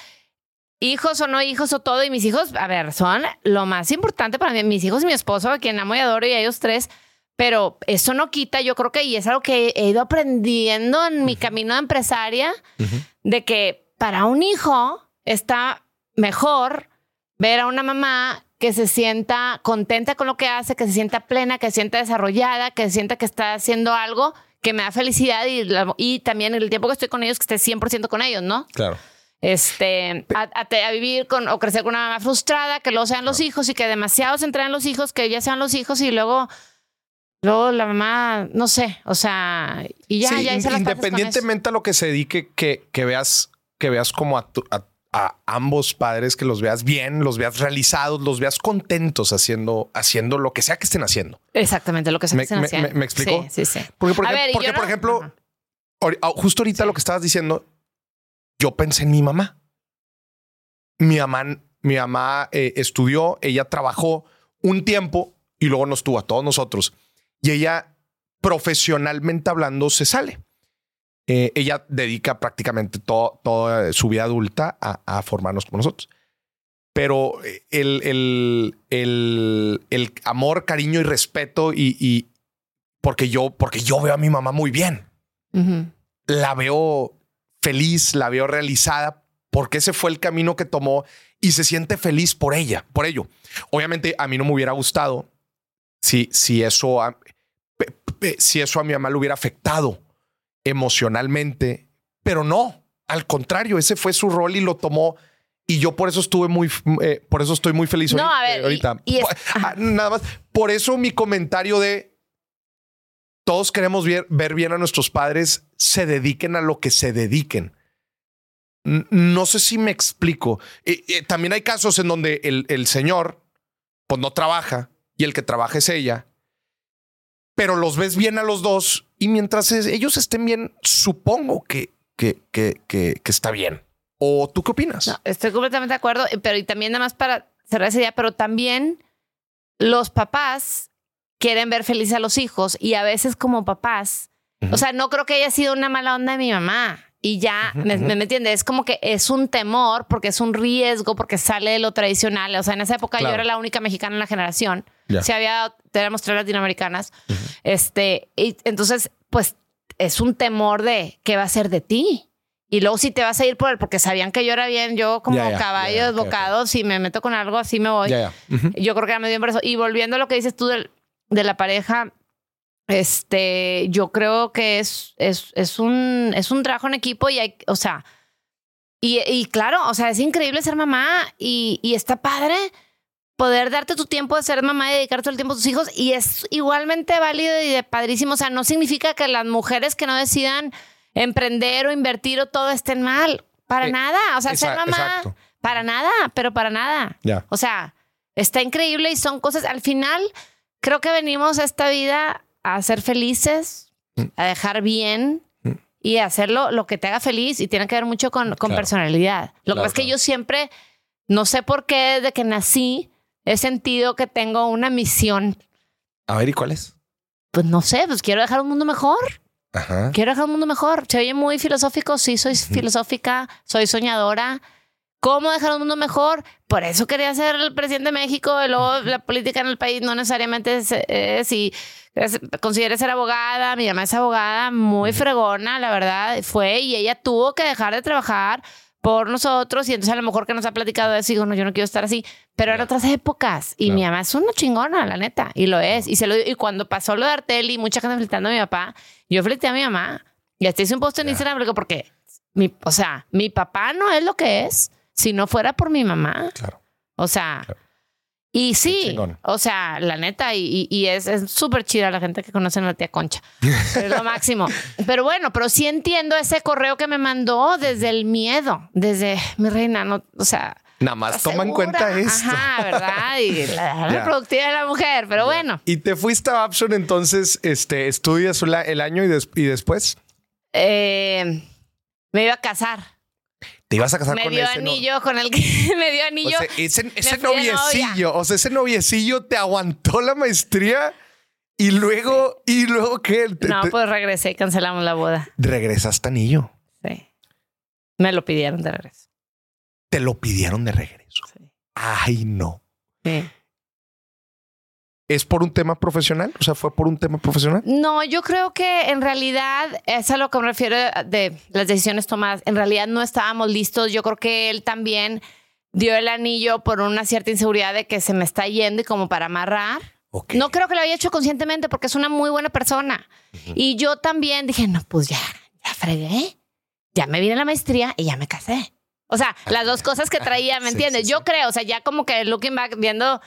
hijos o no hijos o todo, y mis hijos, a ver, son lo más importante para mí. Mis hijos y mi esposo, a quien amo y adoro, y ellos tres. Pero eso no quita, yo creo que, y es algo que he ido aprendiendo en mi camino de empresaria, de que para un hijo está mejor ver a una mamá que se sienta contenta con lo que hace, que se sienta plena, que se sienta desarrollada, que se sienta que está haciendo algo que me da felicidad y, y también el tiempo que estoy con ellos, que esté 100% con ellos, ¿no? Claro. Este, a, vivir con o crecer con una mamá frustrada, que luego sean los hijos y que demasiado se entren los hijos, que ya sean los hijos y luego Luego la mamá, no sé, o sea, y ya, ya hice las Independientemente a lo que se dedique, que, que veas, que veas como a, ambos padres, que los veas bien, los veas realizados, los veas contentos haciendo, haciendo lo que sea que estén haciendo. Exactamente, lo que sea que estén haciendo. Me, explico? Sí, sí, Porque, por, porque, por ejemplo, ah, justo ahorita lo que estabas diciendo, yo pensé en mi mamá. Mi mamá, mi mamá eh, estudió, ella trabajó un tiempo y luego nos tuvo a todos nosotros y ella profesionalmente hablando se sale. Eh, ella dedica prácticamente toda su vida adulta a, formarnos como nosotros. Pero eh, el, el, el, el amor, cariño y respeto y, porque yo, porque yo veo a mi mamá muy bien. La veo feliz, la veo realizada porque ese fue el camino que tomó y se siente feliz por ella, por ello. Obviamente a mí no me hubiera gustado si, si eso si eso a mi mamá le hubiera afectado emocionalmente, pero no, al contrario, ese fue su rol y lo tomó. Y yo por eso estuve muy, eh, por eso estoy muy feliz no, a ver, ahorita. Ah, nada más, por eso mi comentario de todos queremos ver, bien a nuestros padres, se dediquen a lo que se dediquen. No sé si me explico. Eh, eh, también hay casos en donde el, el señor pues no trabaja y el que trabaja es ella pero los ves bien a los dos y mientras ellos estén bien, supongo que, que, que, que, está bien. ¿O tú qué opinas? estoy completamente de acuerdo, pero y también nada más para cerrar ese día, pero también los papás quieren ver feliz a los hijos y a veces como papás, o sea, no creo que haya sido una mala onda de mi mamá y ya, me, me, entiende? Es como que es un temor porque es un riesgo, porque sale de lo tradicional. O sea, en esa época yo era la única mexicana en la generación. Si había, tenemos tres latinoamericanas. Este, y entonces, pues es un temor de qué va a ser de ti. Y luego si te vas a ir por él, porque sabían que yo era bien, yo como caballo desbocado, si me meto con algo así me voy. Yo creo que era medio eso. Y volviendo a lo que dices tú de, de la pareja, este, yo creo que es, es, es, un, es un trabajo en equipo y hay, o sea, y, y claro, o sea, es increíble ser mamá y, y está padre poder darte tu tiempo de ser mamá y dedicar todo el tiempo a tus hijos y es igualmente válido y de padrísimo. O sea, no significa que las mujeres que no decidan emprender o invertir o todo estén mal. Para Eh, nada. O sea, ser mamá, exacto. para nada, pero para nada. O sea, está increíble y son cosas. Al final, creo que venimos a esta vida a ser felices, Mm. a dejar bien Mm. y a hacerlo lo que te haga feliz y tiene que ver mucho con, con Claro. personalidad. Lo que Claro, pasa es que claro. yo siempre, no sé por qué, desde que nací, he sentido que tengo una misión. A ver, ¿y cuál es? Pues no sé, pues quiero dejar un mundo mejor. Ajá. Quiero dejar un mundo mejor. Se oye muy filosófico. Sí, soy filosófica, soy soñadora. ¿Cómo dejar un mundo mejor? Por eso quería ser el presidente de México. Y luego la política en el país no necesariamente es, es y consideré ser abogada. Mi mamá es abogada, muy fregona, la verdad. Fue y ella tuvo que dejar de trabajar por nosotros. Y entonces a lo mejor que nos ha platicado eso, digo, no, yo no quiero estar así. Pero eran otras épocas. Y Claro. mi mamá es una chingona, la neta. Y lo es. Y, se lo, y cuando pasó lo de Arteli, mucha gente felicitando a mi papá, yo felicité a mi mamá. Y hasta hice un post en Ya. Instagram porque, mi, o sea, mi papá no es lo que es si no fuera por mi mamá. Claro. O sea, Claro. Y sí, o sea, la neta, y, es es súper chida la gente que conoce a la tía Concha. *laughs* Es lo máximo. Pero bueno, pero sí entiendo ese correo que me mandó desde el miedo, desde mi reina, no, o sea. Nada más ¿estás toma en cuenta esto. Ajá, ¿verdad? Y *laughs* la, productividad de la mujer, pero bueno. Y te fuiste a Babson, entonces, este, estudias el año y, des- y después Eh, me iba a casar. Te ibas a casar Me con dio ese. ¿no? anillo con el que *laughs* me dio O anillo. sea, ese, noviecillo, o sea, ese noviecillo te aguantó la maestría y luego, y luego qué? Te- no, te- pues regresé y cancelamos la boda. regresaste anillo. Sí. Me lo pidieron de regreso. Te lo pidieron de regreso. Sí. Ay, no. Sí. ¿Es por un tema profesional? O sea, ¿fue por un tema profesional? No, yo creo que en realidad es a lo que me refiero de las decisiones tomadas. En realidad no estábamos listos. Yo creo que él también dio el anillo por una cierta inseguridad de que se me está yendo y como para amarrar. No creo que lo haya hecho conscientemente porque es una muy buena persona. Y yo también dije, no, pues ya, ya fregué. Ya me vine a la maestría y ya me casé. O sea, las dos cosas que traía, ¿me entiendes? sí, yo sí. creo, o sea, ya como que looking back, viendo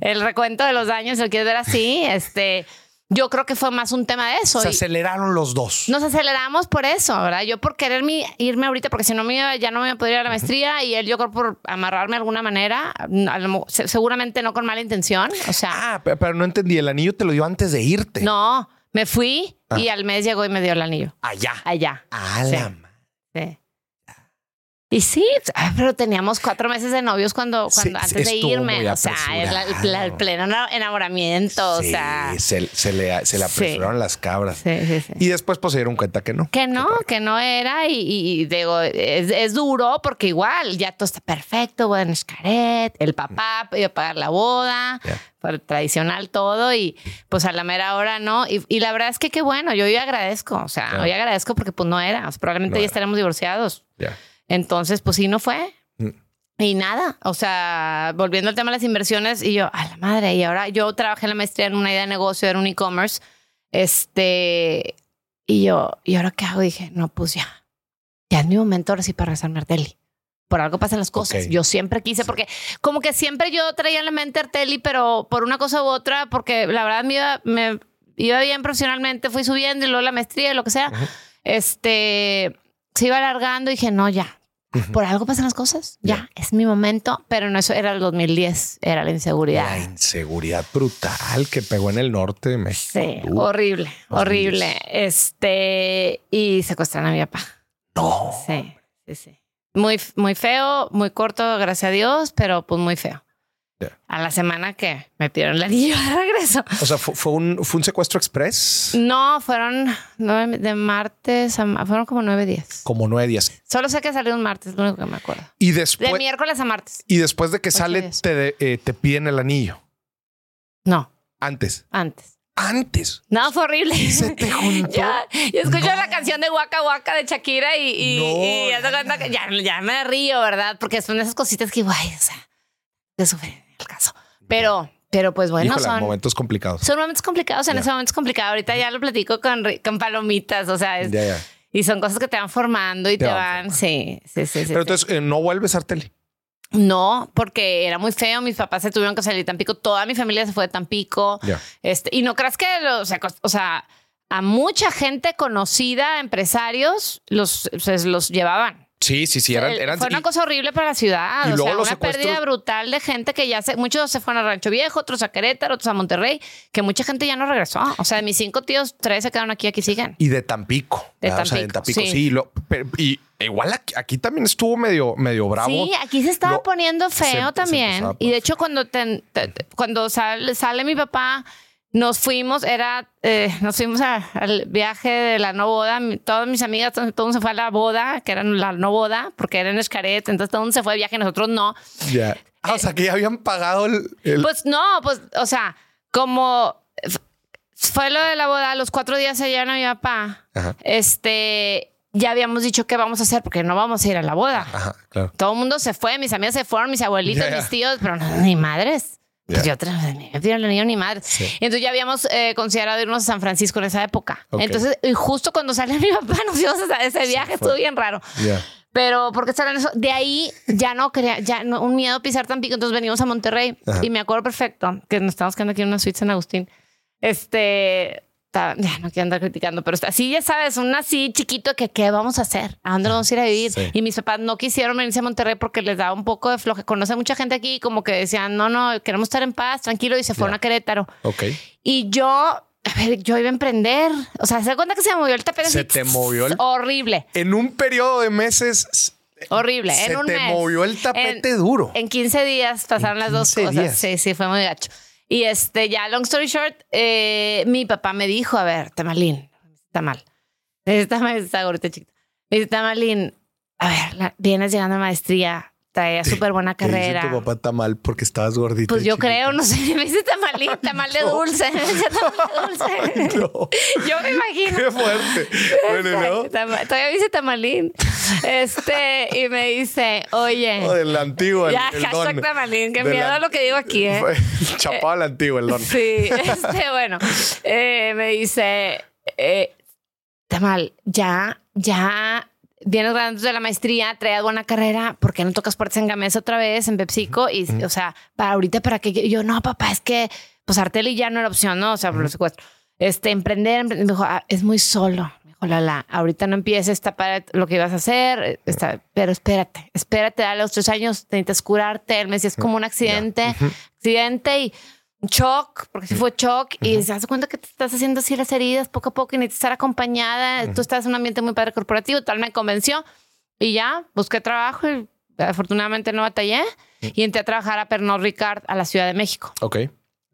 el recuento de los años, si lo quieres ver así, este, yo creo que fue más un tema de eso. Se aceleraron los dos. nos aceleramos por eso, ¿verdad? Yo por querer mi- irme ahorita, porque si no me iba- ya no me iba a poder ir a la maestría y él yo creo por amarrarme de alguna manera, lo se- seguramente no con mala intención, o sea, Ah, pe- pero no entendí. El anillo te lo dio antes de irte. no, me fui Ah. y al mes llegó y me dio el anillo. Allá. Allá. A la Sí. Y sí, pero teníamos cuatro meses de novios cuando, Sí, cuando antes de irme. O sea, es la- el, pleno ena- enamoramiento. Sí, o sea, se, se le, se le Sí. apresuraron las cabras. sí, sí, sí. Y después pues se dieron cuenta que no. Que no, que no era y, digo, es, es duro porque igual ya todo está perfecto, boda en Xcaret, el papá iba a pagar la boda, tradicional todo y pues a la mera hora no. Y, y la verdad es que qué bueno, yo hoy agradezco, o sea, hoy agradezco porque pues no era, o sea, probablemente No ya era. estaremos divorciados. Ya. Entonces pues sí, no fue. Mm. Y nada, o sea, volviendo al tema de las inversiones y yo, a la madre, y ahora yo trabajé en la maestría en una idea de negocio, era un e-commerce, este, y yo, ¿y ahora qué hago? Dije, no, pues ya, ya es mi momento ahora sí para regresarme a Arteli. Por algo pasan las cosas. Yo siempre quise, porque como que siempre yo traía en la mente Arteli, pero por una cosa u otra, porque la verdad me iba, me iba bien profesionalmente, fui subiendo y luego la maestría y lo que sea, este, se iba alargando y dije, no, ya, por algo pasan las cosas. Ya, es mi momento, pero no eso era el 2010, era la inseguridad. La inseguridad brutal que pegó en el norte de México. Sí, Uh, horrible, 2010. horrible. Este, y secuestran a mi papá. no. Sí, sí, sí. Muy, muy feo, muy corto, gracias a Dios, pero pues muy feo. A la semana que me pidieron el anillo de regreso. O sea, fue, fue un, fue un secuestro express. No, fueron nueve, de martes a fueron como nueve días. Como nueve días. Solo sé que salió un martes, lo único que me acuerdo. Y De después, miércoles a martes. y después de que Ocho sale, días. te, de- eh, te piden el anillo. No, Antes. antes. Antes. No, fue horrible. Se te juntó. *laughs* Ya, yo escucho No. la canción de Waka Waka de Shakira y, y, No. y ya, ya me río, ¿verdad? Porque son esas cositas que, guay, o sea, de sufrir caso. Pero, pero pues bueno, Híjole, son, momentos complicados. son momentos complicados. En ese momento es complicado. Ahorita ya lo platico con, con palomitas, o sea, es- y son cosas que te van formando y Te te, van van, sí, sí, sí. sí, Pero sí. entonces eh, no vuelves a Arteli. No, porque era muy feo. Mis papás se tuvieron que salir de Tampico. Toda mi familia se fue de Tampico. Este, y no creas que lo- o sea, o sea, a mucha gente conocida, empresarios, los, los llevaban. Sí, sí, sí. Eran, eran, fue una cosa horrible para la ciudad. y o luego sea, los una pérdida brutal de gente que ya se, muchos se fueron a Rancho Viejo, otros a Querétaro, otros a Monterrey, que mucha gente ya no regresó. O sea, de mis cinco tíos, tres se quedaron aquí, aquí siguen. y de Tampico. De ¿verdad? O sea, Tampico, sí. sí. lo- pero- y igual aquí, aquí también estuvo medio, medio bravo. Sí, aquí se estaba Lo- poniendo se feo también. y de hecho, cuando, te- te- cuando sale, sale mi papá, nos fuimos, era, eh, nos fuimos a- al viaje de la no boda. Todas mis amigas, todo, mundo se fue a la boda, que era la no boda, porque era en Escaret. Entonces todo el mundo se fue de viaje, nosotros no. Ya. Ah, o sea, que ya habían pagado el... el- Pues no, pues, o sea, como fue lo de la boda, los cuatro días se llevan a mi papá. Ajá. Este, ya habíamos dicho qué vamos a hacer porque no vamos a ir a la boda. Ajá, claro. Todo el mundo se fue, mis amigas se fueron, mis abuelitos, mis tíos, pero no, ni madres. Pues Ya. yo ni ni niño ni. Sí. Y entonces ya habíamos eh, considerado irnos a San Francisco en esa época. Entonces, y justo cuando sale *laughs* mi papá, nos fuimos a ese viaje, estuvo bien raro. Ya. Pero porque salen eso, de ahí ya no quería, ya no, un miedo pisar Tampico, entonces venimos a Monterrey Ajá. y me acuerdo perfecto que nos estamos quedando aquí en una suite en Agustín. Este, ya no quiero andar criticando, pero está así, ya sabes, un así chiquito que qué vamos a hacer, a dónde vamos a ir a vivir. Sí. Y mis papás no quisieron venirse a Monterrey porque les daba un poco de floje. Conoce mucha gente aquí como que decían, no, no, queremos estar en paz, tranquilo, y se fueron a Querétaro. Ok. Y yo, a ver, yo iba a emprender. O sea, se da cuenta que se me movió el tapete. Se así, te movió el- Horrible. En un periodo de meses Horrible. se en un te mes. movió el tapete En- duro. En 15 días pasaron las dos 15 cosas. días. Sí, sí, fue muy gacho. Y este, ya, long story short, eh, mi papá me dijo, a ver, Tamalín, está mal. Está mal, está ahorita chiquita. Me dice, Tamalín, a ver, la- vienes llegando a maestría, traía súper buena Te dice carrera. tu papá está mal porque estabas gordito. Pues yo chiquito. creo, no sé, *laughs* me dice tamalín, tamal *laughs* *laughs* de dulce. Me dice tamal de dulce. No. Yo me imagino. Qué fuerte. Bueno. Tama- Todavía me dice tamalín. Este, y me dice, oye. O del antiguo, el, ya, el hashtag don. tamalín. Qué miedo an- lo que digo aquí, ¿eh? Chapado al antiguo, el don. Sí, este, bueno, eh, me dice, eh, Tamal, ya, ya vienes graduando de la maestría, traías buena carrera, ¿por qué no tocas puertas en Gamesa otra vez, en PepsiCo? Y, o sea, para ahorita, para que yo, yo, no, papá, es que, pues Arteli ya no era opción, ¿no? O sea, por los secuestros. Este, emprender, emprender. me dijo, "Ah, es muy solo. Me dijo, Lala, ahorita no empieces, está para lo que ibas a hacer, está, pero espérate, espérate, dale los tres años, necesitas curarte. Él me decía, es como un accidente, accidente y shock, porque si fue shock y se hace cuenta que te estás haciendo así las heridas poco a poco y necesitas estar acompañada. Tú estás en un ambiente muy padre corporativo, tal me convenció y ya busqué trabajo y afortunadamente no batallé y entré a trabajar a Pernod Ricard a la Ciudad de México. Ok.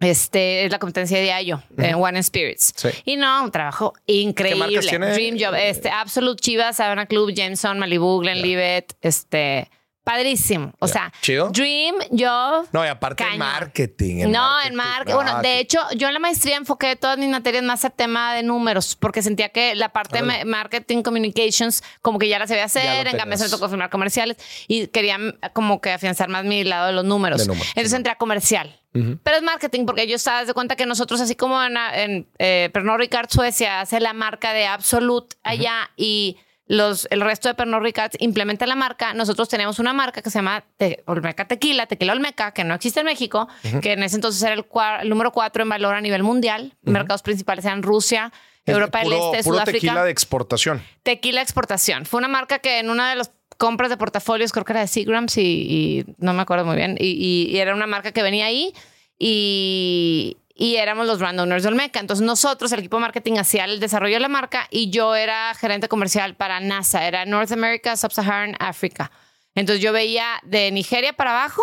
Este es la competencia de Ayo, en One in Spirits. Sí. Y no, un trabajo increíble. tiene? Dream Job, este Absolute Chivas, Savannah Club, Jameson, Malibu, Glenlivet, este padrísimo. O sea, Chido. Dream Job. No, y aparte marketing. no, en marketing. Bueno, Ah, de hecho, yo en la maestría enfoqué todas mis materias más a tema de números, porque sentía que la parte de marketing communications, como que ya la sabía hacer, en me tenías. tocó firmar comerciales y quería como que afianzar más mi lado de los números. De números, Entonces sí. entré a comercial. Pero es marketing, porque yo estaba de cuenta que nosotros, así como en, en eh, Pernod Ricard Suecia, hace la marca de Absolute allá y los, el resto de Pernod Ricard implementa la marca, nosotros tenemos una marca que se llama Te- Olmeca Tequila, Tequila Olmeca, que no existe en México, que en ese entonces era el, el número cuatro en valor a nivel mundial. Mercados principales eran Rusia, Es Europa del Este, puro Sudáfrica. tequila de exportación. Tequila Exportación. Fue una marca que en una de las compras de portafolios, creo que era de Seagrams y, y no me acuerdo muy bien, y, y- y era una marca que venía ahí y, y éramos los brand owners de Olmeca. Entonces nosotros, el equipo de marketing, hacía el desarrollo de la marca y yo era gerente comercial para NASA, era North America, Sub-Saharan Africa. Entonces yo veía de Nigeria para abajo,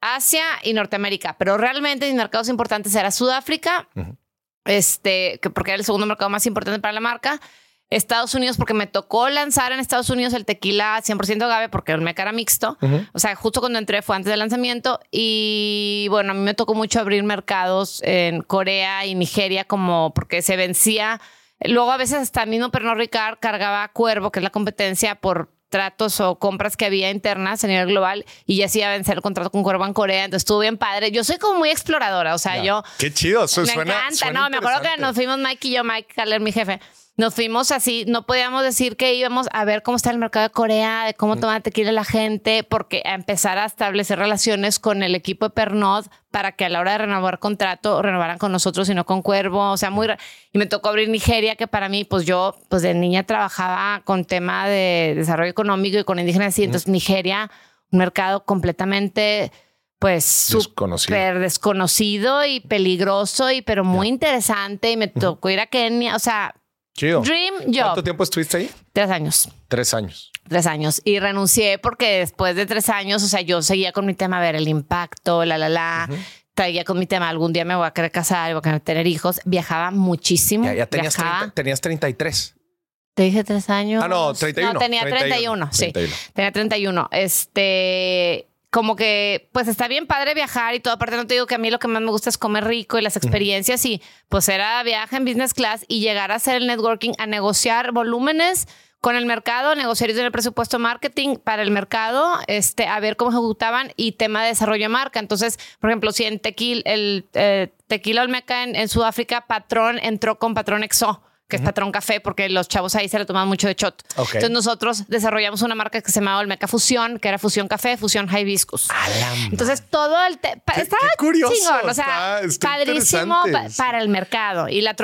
Asia y Norteamérica, pero realmente mis mercados importantes era Sudáfrica, este, que porque era el segundo mercado más importante para la marca. Estados Unidos, porque me tocó lanzar en Estados Unidos el tequila 100% agave, porque el meca era mixto. O sea, justo cuando entré fue antes del lanzamiento. Y bueno, a mí me tocó mucho abrir mercados en Corea y Nigeria, como porque se vencía. Luego, a veces, hasta mismo Pernod Ricard cargaba Cuervo, que es la competencia por tratos o compras que había internas a nivel global y ya hacía vencer el contrato con Cuervo en Corea. Entonces estuvo bien padre. Yo soy como muy exploradora. O sea, yo Qué chido. Eso me suena, encanta, suena no, me acuerdo que nos fuimos Mike y yo, Mike Caller, mi jefe, nos fuimos así, no podíamos decir que íbamos a ver cómo está el mercado de Corea, de cómo toma tequila la gente, porque a empezar a establecer relaciones con el equipo de Pernod para que a la hora de renovar contrato renovaran con nosotros y no con Cuervo, o sea, muy y me tocó abrir Nigeria que para mí pues yo pues de niña trabajaba con tema de desarrollo económico y con indígenas y entonces Nigeria un mercado completamente pues súper desconocido y peligroso y pero muy interesante y me tocó ir a Kenia, o sea, Dream Job. ¿Cuánto tiempo estuviste ahí? Tres años. Tres años. Tres años. Y renuncié porque después de tres años, o sea, yo seguía con mi tema, a ver, el impacto, la, la, la. Seguía con mi tema, algún día me voy a querer casar, voy a querer tener hijos. Viajaba muchísimo. Ya, tenías, 30, tenías 33. Te dije tres años. Ah, no, 31. No, tenía 31, sí. Tenía 31. Este, como que, pues está bien padre viajar y todo. Aparte, no te digo que a mí lo que más me gusta es comer rico y las experiencias. Y pues era viaje en business class y llegar a hacer el networking, a negociar volúmenes con el mercado, negociar el presupuesto marketing para el mercado, este, a ver cómo ejecutaban y tema de desarrollo de marca. Entonces, por ejemplo, si en Tequila, el eh, Tequila Olmeca en, en, Sudáfrica, Patrón entró con Patrón Exo que es Patrón Café, porque los chavos ahí se le toman mucho de shot. Entonces nosotros desarrollamos una marca que se llamaba Olmeca Fusión, que era Fusión Café, Fusión Hibiscus. Entonces todo el... Te estaba curioso, chingón, o sea, padrísimo para el mercado y la,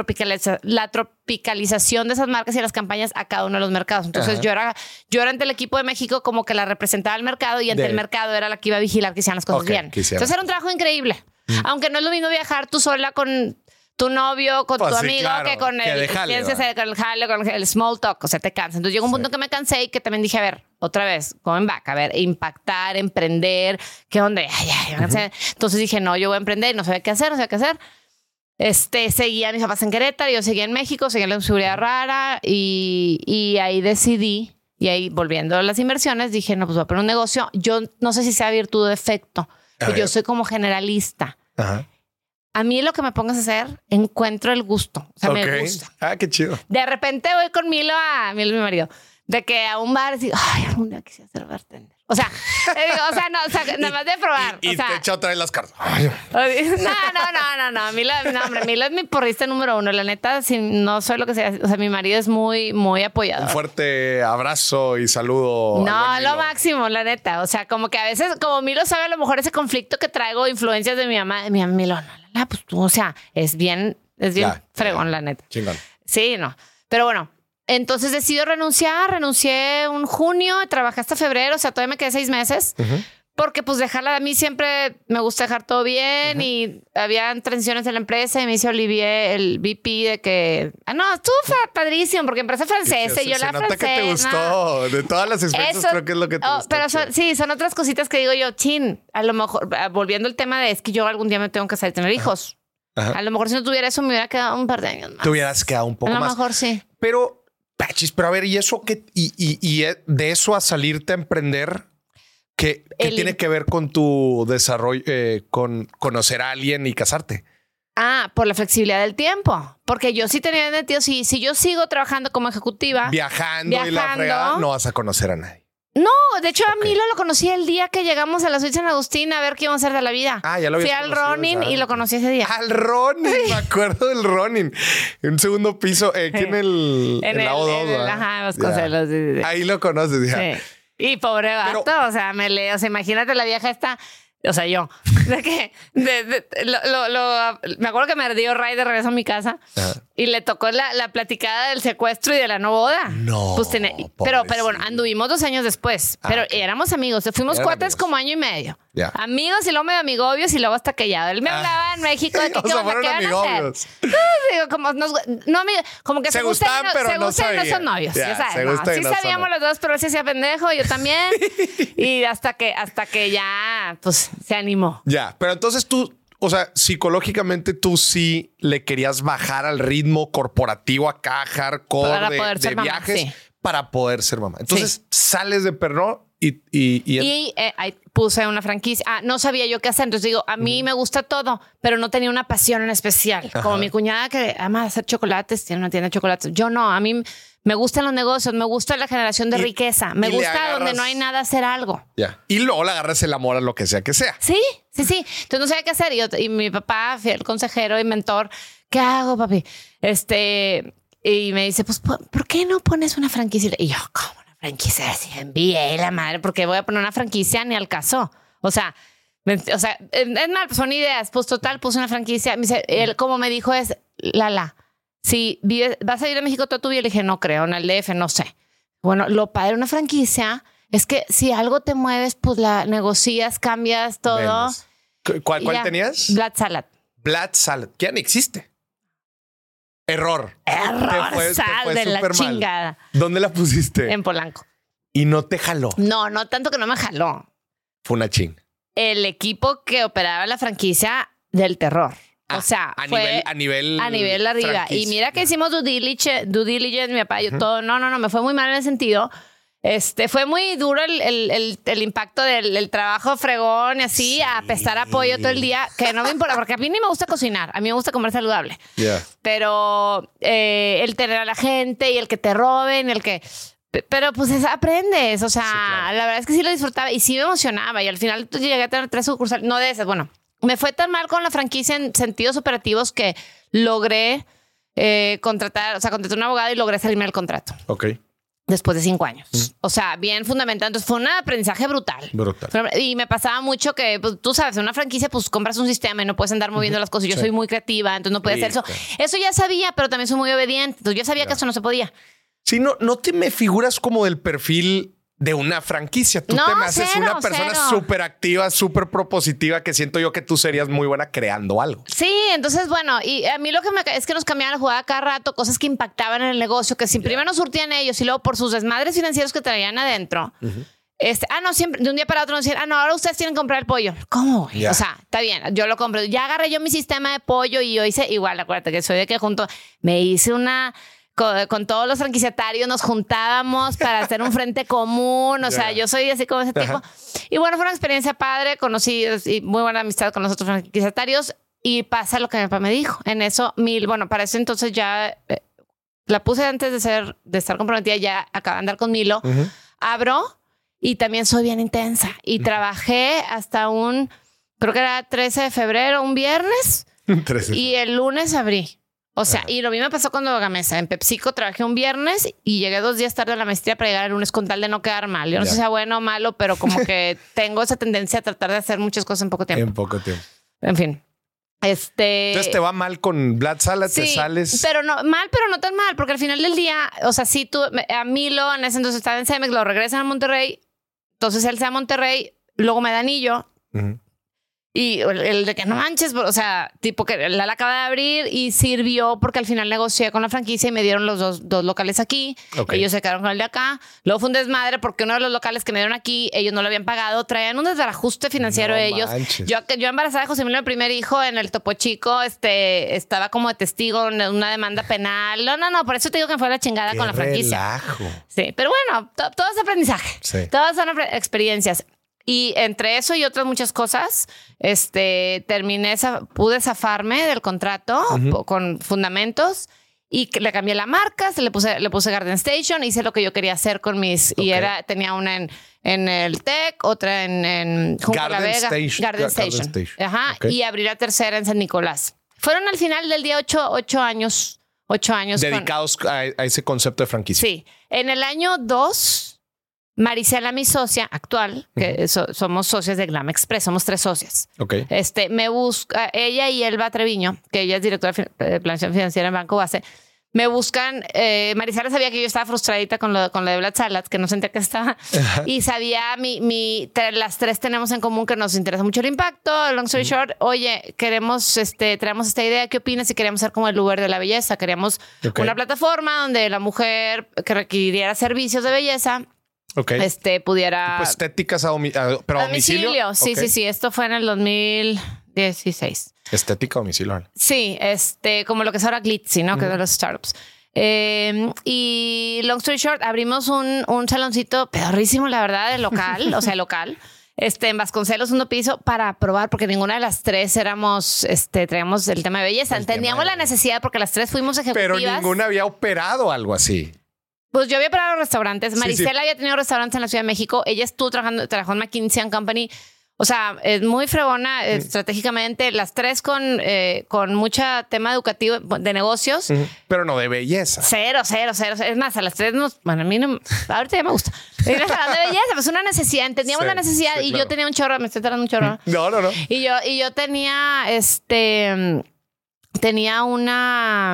la tropicalización de esas marcas y las campañas a cada uno de los mercados. Entonces yo era, yo era ante el equipo de México como que la representaba el mercado y ante el mercado era la que iba a vigilar que hicieran las cosas bien. Entonces era un trabajo increíble. Mm. Aunque no es lo mismo viajar tú sola con tu novio, con tu pues amigo, que con el, con el jale, con el small talk, o sea, te cansa. Entonces llegó un punto que me cansé y que también dije, a ver, otra vez, en back, a ver, impactar, emprender, ¿qué onda? Entonces dije, no, yo voy a emprender, no sé qué hacer, no sé qué hacer. Este, seguía a mis papás en Querétaro, yo seguía en México, seguía en la seguridad rara y, y ahí decidí, y ahí volviendo a las inversiones, dije, no, pues voy a poner un negocio. Yo no sé si sea virtud o defecto, pero yo soy como generalista. Ajá a mí lo que me pongas a hacer, encuentro el gusto. O sea, me gusta. Ah, qué chido. De repente voy con Milo a Milo, mi marido, de que a un bar digo, ay, algún día quisiera ser bartender. O sea, digo, *laughs* o sea, no, o sea, nada más de probar. Y, o sea, te echa otra vez las cartas. *laughs* No, no, no, no, no. Milo, no, hombre, Milo es mi porrista número uno. La neta, si no soy lo que sea. O sea, mi marido es muy, muy apoyado. Un fuerte abrazo y saludo. No, lo máximo, la neta. O sea, como que a veces, como Milo sabe a lo mejor ese conflicto que traigo, influencias de mi mamá, de mi mamá, Milo, no, Ah, pues tú, o sea, es bien, es bien fregón, la neta. Chingón. Sí, no. Pero bueno, entonces decido renunciar, renuncié un junio, trabajé hasta febrero, o sea, todavía me quedé seis meses. Porque pues dejarla, a mí siempre me gusta dejar todo bien y había transiciones en la empresa y me hizo Olivier, el VP, de que, ah, no, estuvo padrísimo porque empresa francesa y yo la francesa. que te gustó, de todas las experiencias creo que es lo que te oh, Pero sí, son otras cositas que digo yo, chin, a lo mejor, ah, volviendo al tema de es que yo algún día me tengo que salir tener hijos. A lo mejor si no tuviera eso me hubiera quedado un par de años más. Te hubieras quedado un poco más. A lo mejor sí. Pero, Pachis, pero a ver, ¿y eso qué? Y, y, y eh, de eso a salirte a emprender, ¿Qué, tiene que ver con tu desarrollo, eh, con conocer a alguien y casarte? Ah, por la flexibilidad del tiempo. Porque yo sí tenía sentido, si, si yo sigo trabajando como ejecutiva. Viajando, y la fregada, no vas a conocer a nadie. No, de hecho a Milo lo conocí el día que llegamos a la suite San Agustín a ver qué íbamos a hacer de la vida. Ah, ya lo Fui al Ronin y lo conocí ese día. Al Ronin, me acuerdo del Ronin. En un segundo piso, eh, aquí en el, *laughs* en, el, la O2. ajá, Ahí lo conoces, ya. Y pobre vato, o sea, me le, o sea, imagínate la vieja esta, o sea, yo, *laughs* de que de, lo, lo, me acuerdo que me dio Ray de regreso a mi casa y le tocó la, la, platicada del secuestro y de la no boda. No. Pues pero, pero bueno, anduvimos dos años después, ah, pero éramos amigos, fuimos cuates como año y medio. Amigos y luego medio amigobios y luego hasta que ya. Él me ah. hablaba en México de *laughs* que qué onda, qué van a hacer. Digo, como, nos, no, como que se, se gustan, pero se no, gustan no son novios. ya sabes, sí sabíamos los dos, pero él se hacía pendejo, yo también. *laughs* y hasta que, hasta que ya, pues, se animó. Ya, pero entonces tú, o sea, psicológicamente tú sí le querías bajar al ritmo corporativo acá, hardcore para de, poder ser viajes para poder ser mamá. Entonces sales de perro y, y, y, eh, puse una franquicia. Ah, no sabía yo qué hacer. Entonces digo, a mí me gusta todo, pero no tenía una pasión en especial. Como mi cuñada que ama hacer chocolates, tiene una tienda de chocolates. Yo no, a mí me gustan los negocios, me gusta la generación de riqueza, me gusta donde no hay nada hacer algo. Ya. Y luego le agarras el amor a lo que sea que sea. Sí, sí, sí. Entonces no sabía qué hacer. Y, y mi papá, fiel consejero y mentor, ¿qué hago, papi? Este, Y me dice, pues, ¿por qué no pones una franquicia? Y yo, ¿cómo una franquicia? Así, envié la madre, porque voy a poner una franquicia ni al caso. O sea, o sea, es mal, son ideas. Pues total, puse una franquicia. Me dice, él, como me dijo, es Lala. Si vives, vas a ir a México toda tu vida, le dije, no creo, en el DF, no sé. Bueno, lo padre de una franquicia es que si algo te mueves, pues la negocias, cambias todo. Vendes. ¿Cu- ¿Cuál, tenías? Blood salad. Blood Salad. Ya ni existe. Error. Error, Te fue- te sal fue de la mal. chingada. ¿Dónde la pusiste? En Polanco. Y no te jaló. No, no tanto que no me jaló. Fue una ching. El equipo que operaba la franquicia del terror. Ah, o sea, a fue nivel, a nivel, a nivel arriba. franquicia. Y mira que hicimos due diligence, due diligence mi papá, yo todo. No, no, no, me fue muy mal en ese sentido. Este fue muy duro el, el- el- el impacto del el trabajo fregón y así, a pestar apoyo todo el día, que no me importa, porque a mí ni me gusta cocinar, a mí me gusta comer saludable. Ya. Pero eh, el tener a la gente y el que te roben, el que. Pero pues es- aprendes, o sea, claro. la verdad es que sí lo disfrutaba y sí me emocionaba y al final pues, llegué a tener tres sucursales, no de esas, bueno, me fue tan mal con la franquicia en sentidos operativos que logré eh, contratar, o sea, contraté un abogado y logré salirme del contrato Ok. después de cinco años. O sea, bien fundamentado. Entonces fue un aprendizaje brutal. Brutal. Y me pasaba mucho que, pues, tú sabes, en una franquicia, pues compras un sistema y no puedes andar moviendo las cosas. Yo Sí. soy muy creativa, entonces no podía hacer eso. Eso ya sabía, pero también soy muy obediente. Entonces yo sabía que eso no se podía. Sí, no, no te me figuras como del perfil de una franquicia. Tú No, te me haces cero, una persona súper activa, súper propositiva, que siento yo que tú serías muy buena creando algo. Sí, entonces, bueno, y a mí lo que me es que nos cambiaban la jugada cada rato, cosas que impactaban en el negocio, que si primero nos surtían ellos y luego por sus desmadres financieros que traían adentro. Este, ah, no, siempre, de un día para otro nos decían, ah, no, ahora ustedes tienen que comprar el pollo. ¿Cómo? O sea, está bien, yo lo compro. Ya agarré yo mi sistema de pollo y yo hice igual, acuérdate que soy de que junto, me hice una, con, con todos los franquiciatarios nos juntábamos para hacer un frente común. O *laughs* sea, yo soy así como ese tipo. Y bueno, fue una experiencia padre, conocí y muy buena amistad con los otros franquiciatarios y pasa lo que mi papá me dijo. En eso, mil, bueno, para eso entonces ya eh, la puse antes de ser, de estar comprometida, ya acaba de andar con Milo. Abro y también soy bien intensa y trabajé hasta un, creo que era 13 de febrero, un viernes *laughs* Trece. y el lunes abrí. O sea, y lo mismo me pasó con Gamesa. En PepsiCo trabajé un viernes y llegué dos días tarde a la maestría para llegar el lunes con tal de no quedar mal. Yo no Ya. sé si sea bueno o malo, pero como *laughs* que tengo esa tendencia a tratar de hacer muchas cosas en poco tiempo. En poco tiempo. En fin. Este. Entonces te va mal con Blood Salad, te sales. pero no, mal, pero no tan mal, porque al final del día, o sea, sí, tú, a Milo en ese entonces estaba en Cemex, lo regresan a Monterrey, entonces él se va a Monterrey, luego me da anillo, Ujú. Y el, de que no manches, o sea, tipo que la, la acaba de abrir y sirvió porque al final negocié con la franquicia y me dieron los dos, dos locales aquí. Ellos se quedaron con el de acá. Luego fue un desmadre porque uno de los locales que me dieron aquí, ellos no lo habían pagado. Traían un desbarajuste financiero No ellos. manches. Yo, yo embarazada de José Emilio, el primer hijo en el Topo Chico, este, estaba como de testigo en una demanda penal. No, no, no, por eso te digo que fue la chingada Qué con la franquicia. relajo. Sí, pero bueno, to- todo es aprendizaje. Sí. Todas son experiencias. Y entre eso y otras muchas cosas, este, terminé, pude zafarme del contrato po- con fundamentos y le cambié la marca, se le puse, le puse Garden Station, hice lo que yo quería hacer con mis, y Ok. era, tenía una en, en el TEC, otra en, en Junco La Garden Vega, Station. Garden Ga- Garden Station. Station. Ajá, Ok. y abrí la tercera en San Nicolás. Fueron al final del día ocho, ocho años, ocho años. con- Dedicados a, a ese concepto de franquicia. Sí. En el año 2, Marisela, mi socia actual, que so- somos socias de Glam Express, somos tres socias. Ok. Este, me busca, ella y Elba Treviño, que ella es directora de de planeación financiera en Banco Base, me buscan, eh, Marisela sabía que yo estaba frustradita con lo, con lo de Blood Salad, que no sentía que estaba, y sabía, mi, mi, las tres tenemos en común que nos interesa mucho el impacto, long story short, oye, queremos, este, traemos esta idea, ¿qué opinas si queríamos ser como el Uber de la belleza? Queríamos Ok. una plataforma donde la mujer que requiriera servicios de belleza, Ok. este, pudiera... Pues estéticas a, domi- a- pero a domicilio. Sí, sí, sí. Esto fue en el 2016. Estética a domicilio. Sí, este, como lo que es ahora Glitzy, ¿no? Que es de los startups. Eh, y long story short, abrimos un, un saloncito pedorrísimo, la verdad, de local, o sea, *laughs* local. Este, en Vasconcelos, segundo piso, para probar, porque ninguna de las tres éramos, este, traíamos el tema de belleza. El Entendíamos de- la necesidad porque las tres fuimos ejecutivas. Pero ninguna había operado algo así. Pues yo había parado restaurantes. Sí, Marisela sí. había tenido restaurantes en la Ciudad de México. Ella estuvo trabajando, trabajó en McKinsey and Company. O sea, es muy fregona estratégicamente, las tres con, eh, con mucha tema educativo de negocios. Pero no de belleza. Cero, cero, cero. Es más, a las tres nos. Bueno, a mí no. Ahorita ya me gusta. *laughs* de belleza, pues una necesidad. Entendíamos la necesidad y yo tenía un chorro, me estoy tratando un chorro. *laughs* No, no, no. Y yo, y yo tenía este tenía una...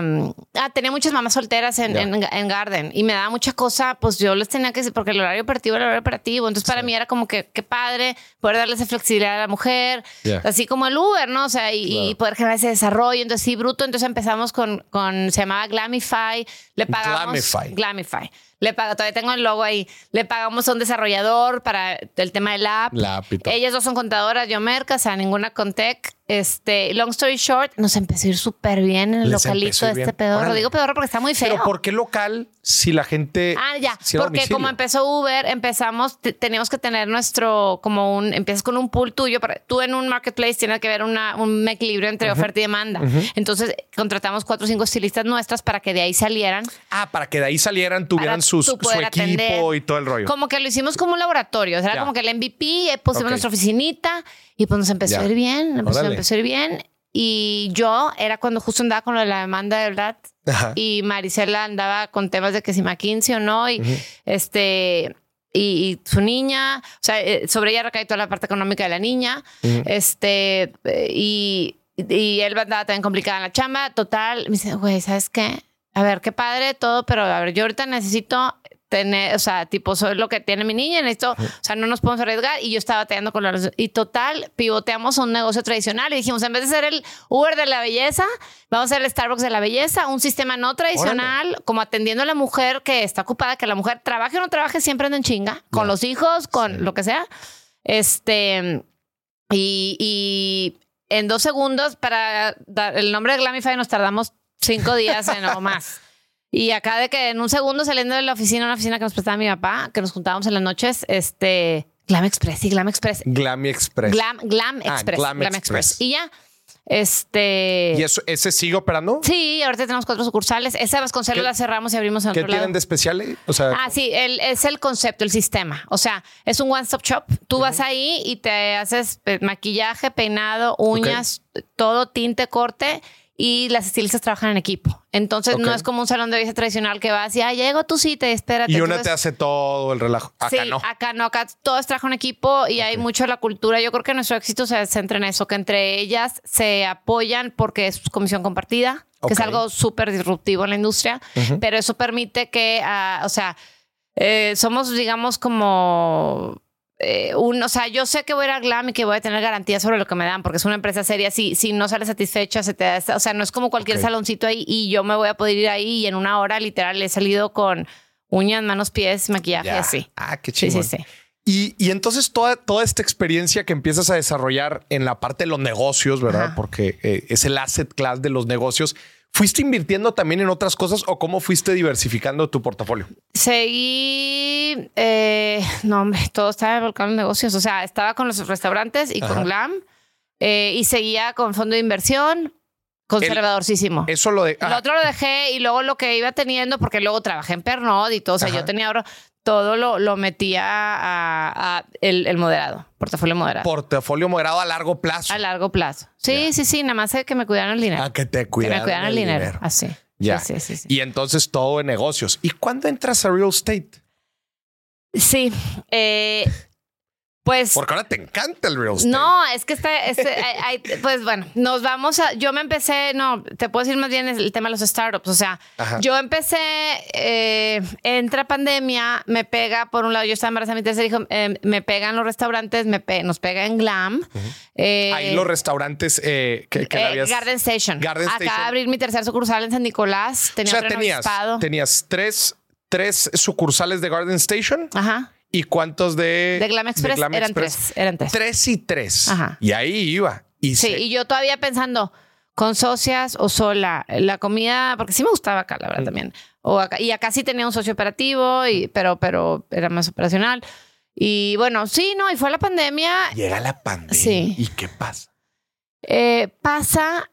Ah, tenía muchas mamás solteras en, en, Garden y me daba mucha cosa, pues yo les tenía que decir, porque el horario operativo era el horario operativo, entonces para mí era como que qué padre poder darle esa flexibilidad a la mujer, así como el Uber, ¿no? O sea, y, poder generar ese desarrollo, entonces sí, bruto, entonces empezamos con, con se llamaba Glamify, le pagamos... Glamify. Glamify. Le pago, todavía tengo el logo ahí. Le pagamos a un desarrollador para el tema del app. La Ellas dos son contadoras, yo merca, o sea, ninguna con tech. Este, long story short, nos empezó a ir súper bien en el localito de este pedorro. Digo pedorro porque está muy feo. Pero ¿por qué local si la gente. Ah, ya. porque como empezó Uber, empezamos, teníamos que tener nuestro, como un, empiezas con un pool tuyo. Para, tú en un marketplace tienes que ver una, un equilibrio entre oferta y demanda. Entonces contratamos cuatro o cinco estilistas nuestras para que de ahí salieran. Ah, para que de ahí salieran, tuvieran sus, su equipo y todo el rollo. Como que lo hicimos como un laboratorio. O sea, era como que el MVP, eh, pusimos nuestra oficinita y pues nos empezó a ir bien. Empezó, empezó a ir bien. Y yo era cuando justo andaba con lo de la demanda de verdad. Y Marisela andaba con temas de que si McKinsey o no. Y este. Y, su niña, o sea, eh, sobre ella recae toda la parte económica de la niña. Este. Y, y él andaba también complicada en la chamba. Total, me dice, güey, ¿sabes qué? A ver, qué padre todo, pero a ver, yo ahorita necesito tener, o sea, tipo, soy lo que tiene mi niña, esto, o sea, no nos podemos arriesgar. Y yo estaba bateando con los. Y total, pivoteamos a un negocio tradicional y dijimos, en vez de ser el Uber de la belleza, vamos a ser el Starbucks de la belleza, un sistema no tradicional, como atendiendo a la mujer que está ocupada, que la mujer trabaje o no trabaje, siempre anda en chinga, con los hijos, con lo que sea. Este. Y, y en dos segundos, para dar el nombre de Glamify, nos tardamos cinco días en o más. Y acá de que en un segundo saliendo de la oficina, una oficina que nos prestaba mi papá, que nos juntábamos en las noches, este, Glam Express, sí, Glam Express. Glam Express. Glam, Glam ah, Express. Glam, Express. Y ya. Este. ¿Y eso, ese sigue operando? Sí, ahorita tenemos cuatro sucursales. Esa Vasconcelos la cerramos y abrimos en ¿Qué tienen de especial? O sea, ah, sí, el, es el concepto, el sistema. O sea, es un one-stop shop. Tú vas ahí y te haces eh, maquillaje, peinado, uñas, todo, tinte, corte y las estilistas trabajan en equipo. Entonces no es como un salón de belleza tradicional que vas y ah, llego tú sí, te espérate. Y una te hace todo el relajo. Acá no. Acá no, acá todo es trabajo en equipo y hay mucho la cultura. Yo creo que nuestro éxito se centra en eso, que entre ellas se apoyan porque es comisión compartida, que es algo súper disruptivo en la industria, pero eso permite que, ah, o sea, eh, somos, digamos, como eh, un, o sea, yo sé que voy a ir a Glam y que voy a tener garantía sobre lo que me dan, porque es una empresa seria. Si, si no sale satisfecha, se te da, o sea, no es como cualquier saloncito ahí y yo me voy a poder ir ahí y en una hora literal he salido con uñas, manos, pies, maquillaje, así. Ah, qué chido. Sí, sí, sí. Y, y, entonces toda, toda esta experiencia que empiezas a desarrollar en la parte de los negocios, ¿verdad? Porque eh, es el asset class de los negocios. ¿Fuiste invirtiendo también en otras cosas o cómo fuiste diversificando tu portafolio? Seguí, eh, no, hombre, todo estaba volcando en negocios. O sea, estaba con los restaurantes y con Glam eh, y seguía con fondo de inversión, conservadorísimo. Eso lo de. Lo otro lo dejé y luego lo que iba teniendo, porque luego trabajé en Pernod y todo. O sea, yo tenía ahora todo lo, lo metía a, el, moderado, portafolio moderado. Portafolio moderado a largo plazo. A largo plazo. Sí, sí, sí, nada más que me cuidaran el dinero. A que te cuidaran, que me cuidaran el, dinero. Así. Ya. Sí, sí, sí, y entonces todo en negocios. ¿Y cuándo entras a real estate? Sí. Eh, pues. Porque ahora te encanta el real estate. No, es que está. pues bueno, nos vamos a. Yo me empecé. No, te puedo decir más bien el tema de los startups. O sea, yo empecé. Eh, entra pandemia, me pega. Por un lado, yo estaba embarazada, mi tercer hijo. Eh, me pegan los restaurantes, me nos pega en Glam. Eh, Ahí los restaurantes que, Garden Station. Garden Acá abrir mi tercer sucursal en San Nicolás. Tenía o sea, tenías, tenías tres, tres sucursales de Garden Station. Ajá ¿Y cuántos de, de Glam Express? eran tres. Eran tres. Tres y tres. Ajá. Y ahí iba. Y sí, y yo todavía pensando, con socias o sola, la comida, porque sí me gustaba acá, la verdad, también. O acá, y acá sí tenía un socio operativo, y, pero, pero era más operacional. Y bueno, sí, no, y fue la pandemia. Llega la pandemia. Sí. ¿Y qué pasa? Eh, pasa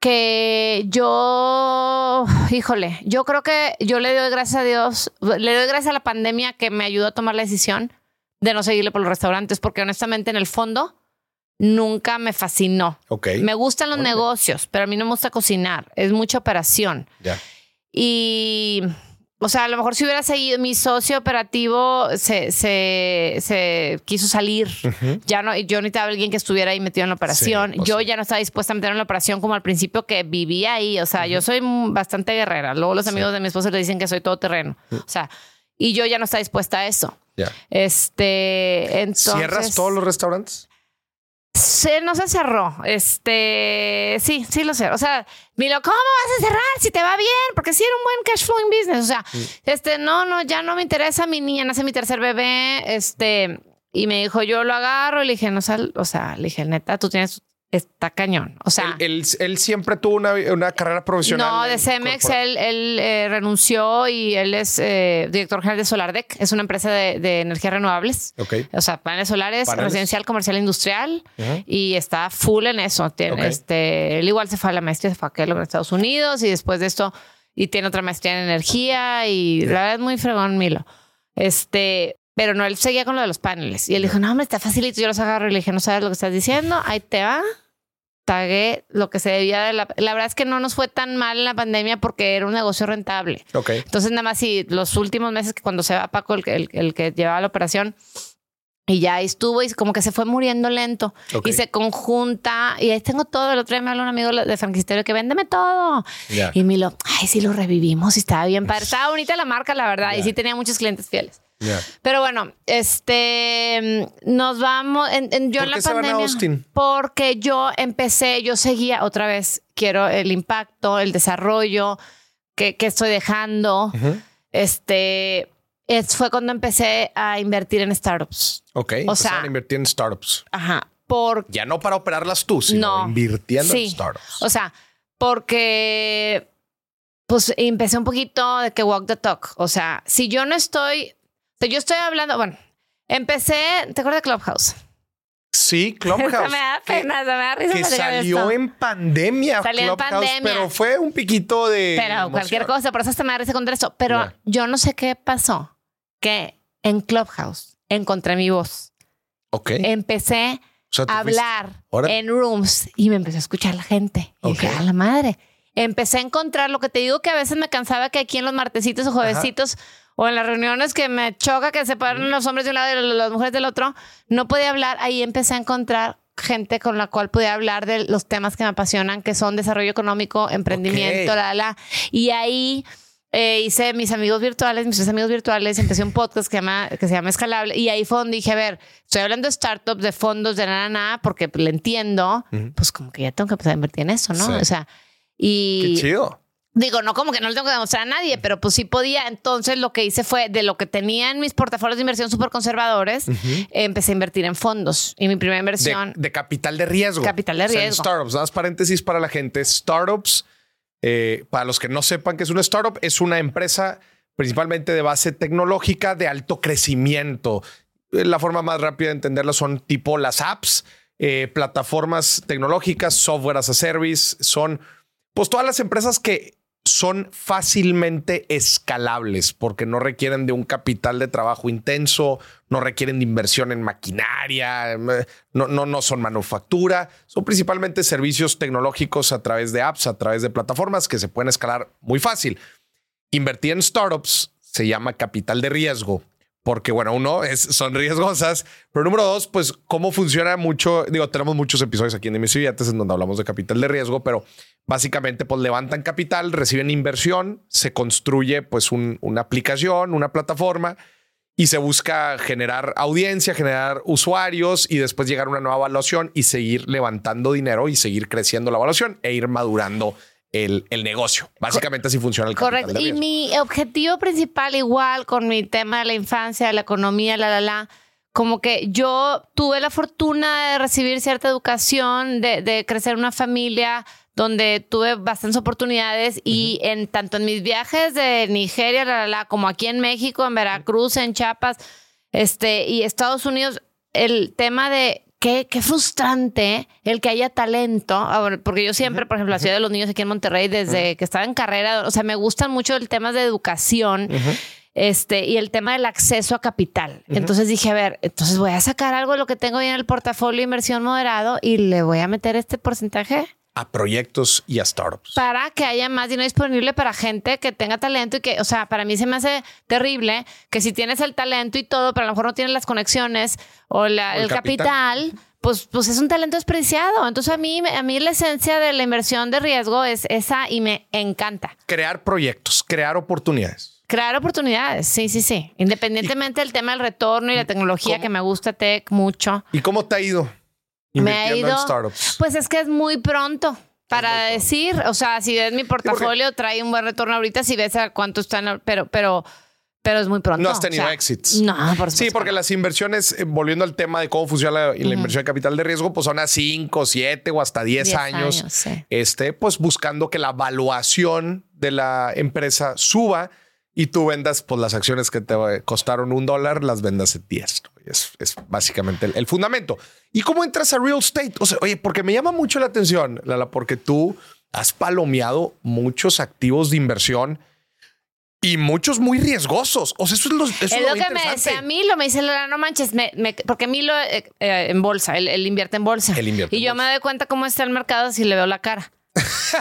que yo, híjole, yo creo que yo le doy gracias a Dios, le doy gracias a la pandemia que me ayudó a tomar la decisión, de no seguirle por los restaurantes, porque honestamente en el fondo nunca me fascinó. Ok. Me gustan los negocios, pero a mí no me gusta cocinar. Es mucha operación. Ya. Y, o sea, a lo mejor si hubiera seguido, mi socio operativo se, se, se quiso salir. Ya no, yo necesitaba alguien que estuviera ahí metido en la operación. yo sí. ya no estaba dispuesta a meter en la operación como al principio que vivía ahí. O sea, yo soy bastante guerrera. Luego los amigos de mi esposo le dicen que soy todoterreno. O sea, y yo ya no estaba dispuesta a eso. Este, entonces. ¿Cierras todos los restaurantes? Se, no se cerró. Este, sí, sí lo sé. O sea, Milo, ¿cómo vas a cerrar si te va bien? Porque sí era un buen cash flowing business. O sea, este, no, no, ya no me interesa. Mi niña nace mi tercer bebé. Este, y me dijo, yo lo agarro. Y le dije, no, sal, o sea, le dije, neta, tú tienes, está cañón. O sea, él, él- él siempre tuvo una, una carrera profesional. no, de Cemex él, él, eh, renunció y él es eh, director general de SolarDec. Es una empresa de, de energías renovables. Ok. O sea, paneles solares, Paneles. residencial, comercial, industrial. Ujú. Y está full en eso. Tiene, Ok. este, él igual se fue a la maestría, se fue a Kellogg en Estados Unidos y después de esto, y tiene otra maestría en energía y la verdad es muy fregón, Milo. Este, pero no, él seguía con lo de los paneles. Y él dijo, no, hombre, está facilito. Yo los agarro y le dije, no sabes lo que estás diciendo, ahí te va. Pagué lo que se debía de la... La verdad es que no nos fue tan mal en la pandemia porque era un negocio rentable. Ok. Entonces, nada más si los últimos meses que cuando se va Paco, el, que- el- el que llevaba la operación, y ya estuvo y como que se fue muriendo lento Ok. y se conjunta. Y ahí tengo todo. El otro día me habló un amigo de franquisterio que véndeme todo. Ya. Y Milo, ay, sí lo revivimos y estaba bien padre. Estaba bonita la marca, la verdad. Y sí tenía muchos clientes fieles. Pero bueno, este nos vamos. En, en- yo ¿Por en la qué se van a pandemia. Austin? Porque yo empecé, yo seguía otra vez. Quiero el impacto, el desarrollo que, que estoy dejando. Este es, fue cuando empecé a invertir en startups. Ok. O sea- a invertir en startups. Ajá. Por Ya no para operarlas tú, sino No. invirtiendo Sí. en startups. O sea, porque pues empecé un poquito de que walk the talk. O sea, si yo no estoy, sea, yo estoy hablando, bueno, empecé, ¿te acuerdas de Clubhouse? sí, *laughs* Se Clubhouse. me da que- pena, se me da risa que salió esto. en pandemia, Salió en Clubhouse, pandemia. pero fue un piquito de. Pero emoción. cualquier cosa, por eso hasta me da risa contra eso. Pero yo no sé qué pasó, que en Clubhouse encontré mi voz. Ok. Empecé o sea, tú a hablar en rooms y me empezó a escuchar la gente. Y dije, a la madre. Empecé a encontrar lo que te digo que a veces me cansaba que aquí en los martesitos o juevesitos o en las reuniones que me choca que se paran los hombres de un lado y las mujeres del otro, no podía hablar. Ahí empecé a encontrar gente con la cual podía hablar de los temas que me apasionan, que son desarrollo económico, emprendimiento, Ok. la, la. Y ahí eh, hice mis amigos virtuales, mis tres amigos virtuales, empecé un podcast que, llama, que se llama Escalable y ahí fue donde dije, a ver, estoy hablando de startups, de fondos, de nada, nada, porque le entiendo, pues como que ya tengo que empezar a invertir en eso, ¿no? Sí. O sea, Qué y chido. Digo, no como que no le tengo que demostrar a nadie, pero pues sí podía. Entonces lo que hice fue de lo que tenía en mis portafolios de inversión súper conservadores, empecé a invertir en fondos y mi primera inversión... de capital de riesgo. Capital de O sea, en riesgo. startups. Nada más paréntesis para la gente. Startups, eh, para los que no sepan que es una startup, es una empresa principalmente de base tecnológica de alto crecimiento. Eh, La forma más rápida de entenderlo son tipo las apps, eh, plataformas tecnológicas, software as a service, son pues todas las empresas que son fácilmente escalables porque no requieren de un capital de trabajo intenso, no requieren de inversión en maquinaria, no, no, no son manufactura, son principalmente servicios tecnológicos a través de apps, a través de plataformas que se pueden escalar muy fácil. Invertir en startups se llama capital de riesgo. Porque, bueno, uno es, son riesgosas, pero número dos, pues cómo funciona mucho. Digo, tenemos muchos episodios aquí en Emisiviates en donde hablamos de capital de riesgo, pero básicamente, pues levantan capital, reciben inversión, se construye pues un- una aplicación, una plataforma y se busca generar audiencia, generar usuarios y después llegar a una nueva evaluación y seguir levantando dinero y seguir creciendo la evaluación e ir madurando el, el negocio. Básicamente así funciona el capital Correcto. de Y mi objetivo principal, igual con mi tema de la infancia, la economía, la, la, la, como que yo tuve la fortuna de recibir cierta educación, de, de crecer en una familia donde tuve bastantes oportunidades y en tanto en mis viajes de Nigeria, la, la, la, como aquí en México, en Veracruz, en Chiapas, este, y Estados Unidos, el tema de qué, qué frustrante el que haya talento, porque yo siempre, por ejemplo, la ciudad de los niños aquí en Monterrey, desde que estaba en carrera, o sea, me gustan mucho el tema de educación. Este, y el tema del acceso a capital. Entonces dije, a ver, entonces voy a sacar algo de lo que tengo ahí en el portafolio de inversión moderado y le voy a meter este porcentaje A proyectos y a startups. para que haya más dinero disponible para gente que tenga talento y que, o sea, para mí se me hace terrible que si tienes el talento y todo, pero a lo mejor no tienes las conexiones o, la- O el el, capital, pues, pues es un talento desperdiciado. Entonces a mí, a mí la esencia de la inversión de riesgo es esa y me encanta. Crear proyectos, crear oportunidades. Crear oportunidades, sí, sí, sí. Independientemente del tema del retorno y la tecnología ¿Cómo? que me gusta tech mucho. ¿Y cómo te ha ido? Me ha en ido. startups. Pues es que es muy pronto para decir, o sea, si ves mi portafolio trae un buen retorno ahorita, si ves a cuánto están, pero, pero, pero es muy pronto. No has tenido o sea, exits. No, por Sí, supuesto porque que no. las inversiones, eh, volviendo al tema de cómo funciona la, la inversión de capital de riesgo, pues son a 5, 7 o hasta 10, 10 años. años, sí. Este, pues buscando que la valuación de la empresa suba y tú vendas pues las acciones que te costaron un dólar, las vendas en 10. ¿no? Y Es, es básicamente el, el fundamento. ¿Y cómo entras a real estate? O sea, oye, porque me llama mucho la atención, Lala, porque tú has palomeado muchos activos de inversión y muchos muy riesgosos. O sea, eso es lo, eso es lo lo que me decía a mí, lo me dice Lola, no manches, me- me- porque a mí lo eh, eh, en bolsa, él, él invierte en bolsa. Él invierte y en yo bolsa. me doy cuenta cómo está el mercado si le veo la cara.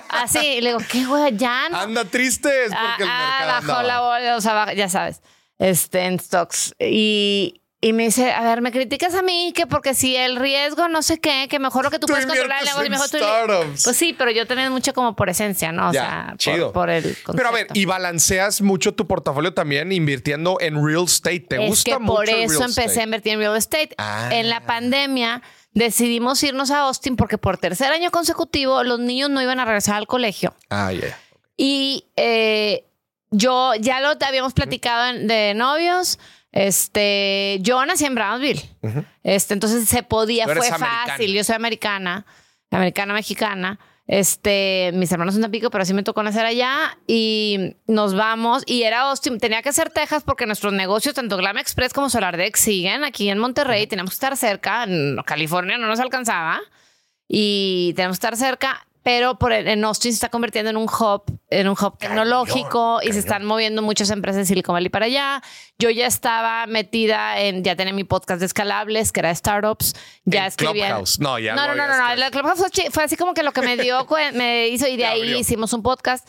Así, y le digo, qué güey, ya no. Anda triste es porque el Ah, mercado ah, bajó andaba. la bolsa, o sea, ya sabes, este, en stocks. Y, y me dice, a ver, me criticas a mí que porque si el riesgo no sé qué, que mejor lo que tú, Tú puedes controlar el negocio, mejor tú... Pues sí, pero yo también mucho como por esencia, ¿no? O Ya, sea, por- chido. Por, el Pero a ver, concepto. y balanceas mucho tu portafolio también invirtiendo en real estate. ¿Te es gusta que mucho por eso real empecé a estate? invertir en real estate. Ah. En la pandemia decidimos irnos a Austin porque por tercer año consecutivo los niños no iban a regresar al colegio. Ah, yeah. Y eh, yo ya lo habíamos platicado de novios. Este, yo nací en Brownsville. Este, entonces se podía, fue americana. fácil. Yo soy americana, americana mexicana. Este, mis hermanos son de Tampico, pero sí me tocó nacer allá y nos vamos. Y era Austin, tenía que ser Texas porque nuestros negocios, tanto Glam Express como Solardex, siguen aquí en Monterrey. Teníamos que estar cerca. En California no nos alcanzaba y tenemos que estar cerca. Pero por el- en Austin se está convirtiendo en un hub, en un hub tecnológico y se están moviendo muchas empresas de Silicon Valley para allá. Yo ya estaba metida en, ya tenía mi podcast de escalables, que era startups. Ya En escribía. Clubhouse. No, ya No, no, no, no, no. La Clubhouse fue, así como que lo que me dio, *laughs* me hizo y de ahí abrió. hicimos un podcast.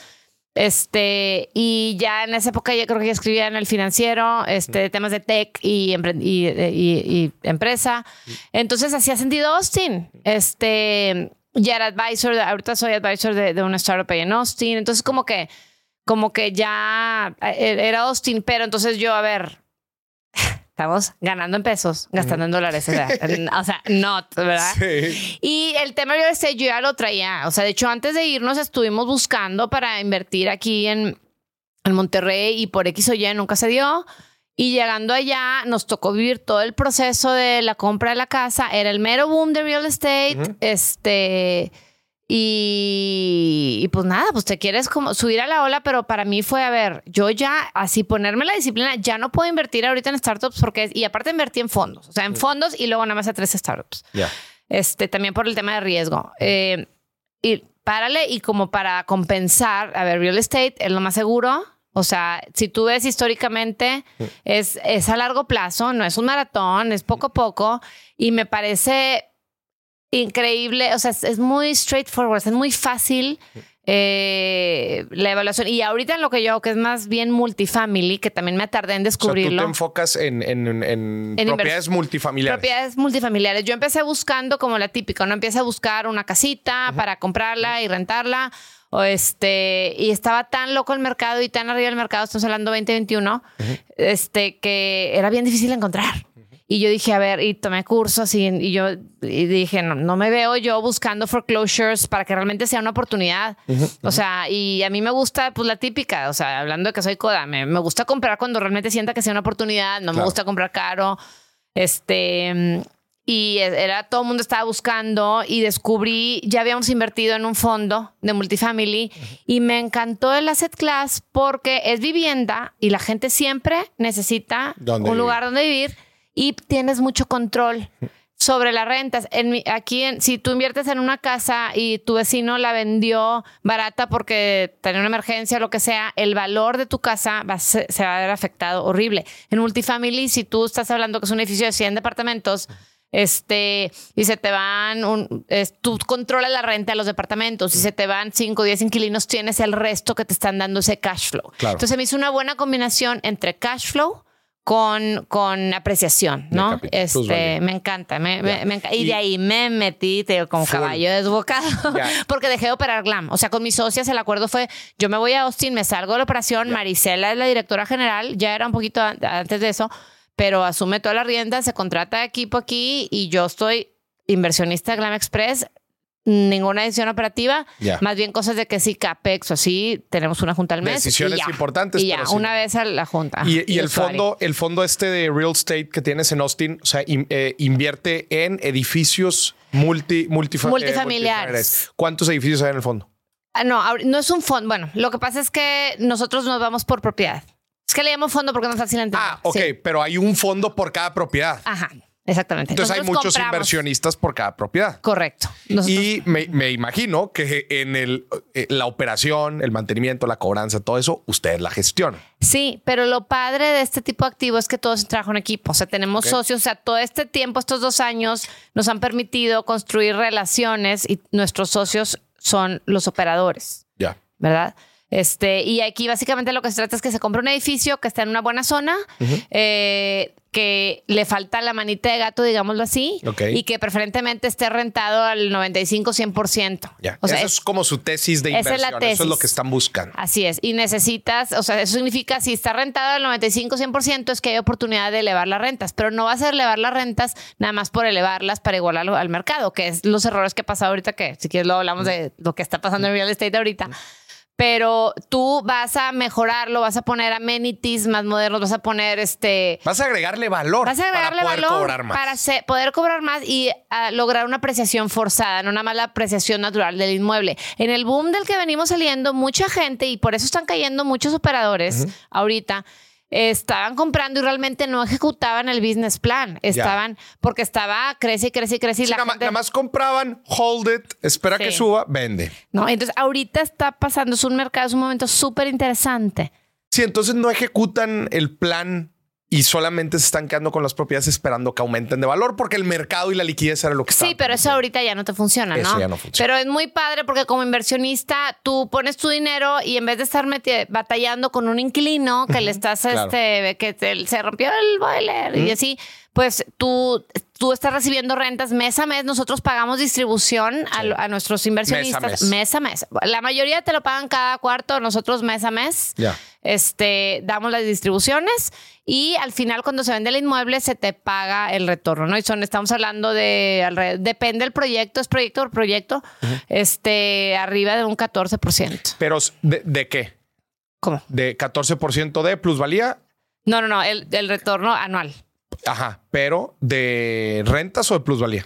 Este, y ya en esa época yo creo que ya escribía en el financiero, este, temas de tech y, empre- y, y- y empresa. Entonces hacía sentido Austin. Este, ya era advisor, ahorita soy advisor de, de una startup ahí en Austin. Entonces como que, como que ya eh, era Austin, pero entonces yo, a ver, *laughs* estamos ganando en pesos, gastando en dólares. O sea, *laughs* o sea, not, ¿verdad? Sí. Y el tema real estate yo ya lo traía. O sea, de hecho, antes de irnos estuvimos buscando para invertir aquí en, en Monterrey y por X o Y nunca se dio. Y llegando allá, nos tocó vivir todo el proceso de la compra de la casa. Era el mero boom de real estate. Este. Y, y pues nada, pues te quieres como subir a la ola, pero para mí fue, a ver, yo ya así ponerme la disciplina, ya no puedo invertir ahorita en startups porque, y aparte invertí en fondos, o sea, en fondos y luego nada más a tres startups Ya. este, también por el tema de riesgo. Eh, y párale y como para compensar, a ver, real estate es lo más seguro. O sea, si tú ves históricamente, es, es a largo plazo, no es un maratón, es poco a poco. Y me parece increíble, o sea, es, es muy straightforward, es muy fácil eh, la evaluación. Y ahorita en lo que yo hago, que es más bien multifamily, que también me tardé en O sea, tú descubrirlo. te enfocas en, en, en, en En propiedades multifamiliares. Propiedades multifamiliares. Yo empecé buscando como la típica, ¿no? Empieza a buscar una casita para comprarla y rentarla. O este, y estaba tan loco el mercado y tan arriba el mercado, estamos hablando 2021, este, que era bien difícil encontrar. Y yo dije, a ver, y tomé cursos y, y yo y dije, no, no me veo yo buscando foreclosures para que realmente sea una oportunidad. O sea, y a mí me gusta, pues la típica, o sea, hablando de que soy coda, me, me gusta comprar cuando realmente sienta que sea una oportunidad, no me gusta comprar caro. Este, y era todo el mundo estaba buscando y descubrí, ya habíamos invertido en un fondo de multifamily y me encantó el asset class porque es vivienda y la gente siempre necesita ¿Dónde un vivir? lugar donde vivir y tienes mucho control. sobre las rentas. En mi- aquí, en- si tú inviertes en una casa y tu vecino la vendió barata porque tenía una emergencia o lo que sea, el valor de tu casa va se, se va a ver afectado horrible. En multifamily, si tú estás hablando que es un edificio de 100 departamentos, este, y se te van, un, es- tú controlas la renta de los departamentos, y se te van 5 o 10 inquilinos, tienes el resto que te están dando ese cash flow. Claro. Entonces me hizo una buena combinación entre cash flow con, con apreciación, ¿no? capital, Este, me encanta. me- me- y, Y- de ahí me metí te como Full. caballo desbocado *laughs* porque dejé de operar Glam. O sea, con mis socias el acuerdo fue, yo me voy a Austin, me salgo de la operación, Marisela es la directora general, ya era un poquito an- antes de eso, pero asume toda la rienda, se contrata equipo aquí y yo estoy inversionista de Glam Express, ninguna decisión operativa, más bien cosas de que sí, CAPEX o así, tenemos una junta al mes. Decisiones y ya. importantes, Y ya, pero sí. una vez a la junta. Y, y el usuario. fondo, el fondo este de real estate que tienes en Austin, o sea, in- eh, invierte en edificios multi, eh, Multifamiliares. ¿Cuántos edificios hay en el fondo? Ah, no, no es un fondo. Bueno, lo que pasa es que nosotros nos vamos por propiedad. Es que le llamo fondo porque no es fácil entender. Ah, ok, Sí. pero hay un fondo por cada propiedad. Ajá, exactamente. Entonces hay muchos compramos- inversionistas por cada propiedad. Correcto. Nosotros- Y me, me imagino que en el, eh, la operación, el mantenimiento, la cobranza, todo eso, ustedes la gestionan. Sí, pero lo padre de este tipo de activo es que todos trabajan en equipo. O sea, tenemos socios. O sea, todo este tiempo, estos dos años, nos han permitido construir relaciones y nuestros socios son los operadores. Ya. ¿verdad? Este, y aquí básicamente lo que se trata es que se compre un edificio que está en una buena zona, eh, que le falta la manita de gato, digámoslo así, y que preferentemente esté rentado al 95-100%. Ya. O sea, eso es- es, como su tesis de esa es la inversión. Eso es lo tesis. que están buscando. Así es. Y necesitas, o sea, eso significa si está rentado al 95-100% es que hay oportunidad de elevar las rentas, pero no vas a elevar las rentas nada más por elevarlas para igualarlo al mercado, que es los errores que ha pasado ahorita, que si quieres luego hablamos de lo que está pasando en real estate ahorita. Pero tú vas a mejorarlo, vas a poner amenities más modernos, vas a poner este... Vas a agregarle valor Vas a agregarle para poder valor cobrar más. para se- poder cobrar más y ah, lograr una apreciación forzada, no nada más la apreciación natural del inmueble. En el boom del que venimos saliendo, mucha gente, y por eso están cayendo muchos operadores ahorita, estaban comprando y realmente no ejecutaban el business plan. Estaban, porque estaba, crece y crece y crece y Sí, la nada, gente- nada más compraban, hold it, espera que suba, vende. No, entonces ahorita está pasando, es un mercado, es un momento súper interesante. Sí, entonces no ejecutan el plan y solamente se están quedando con las propiedades esperando que aumenten de valor porque el mercado y la liquidez era lo que Sí, pero eso ahorita ya no te funciona, ¿no? Eso ya no funciona. Pero es muy padre porque como inversionista tú pones tu dinero y en vez de estar batallando con un inquilino que le estás, claro. este, que te- se rompió el boiler y así, pues tú, tú estás recibiendo rentas mes a mes. Nosotros pagamos distribución a, lo- a nuestros inversionistas mes. a mes. La mayoría te lo pagan cada cuarto, nosotros mes a mes. Ya. Este, damos las distribuciones y al final cuando se vende el inmueble se te paga el retorno, ¿no? Y son, estamos hablando de, alre- depende del proyecto, es proyecto por proyecto, este, arriba de un 14%. Pero ¿de, de qué? ¿Cómo? De 14% de plusvalía. No, no, no, el, el retorno anual. Ajá, pero de rentas o de plusvalía.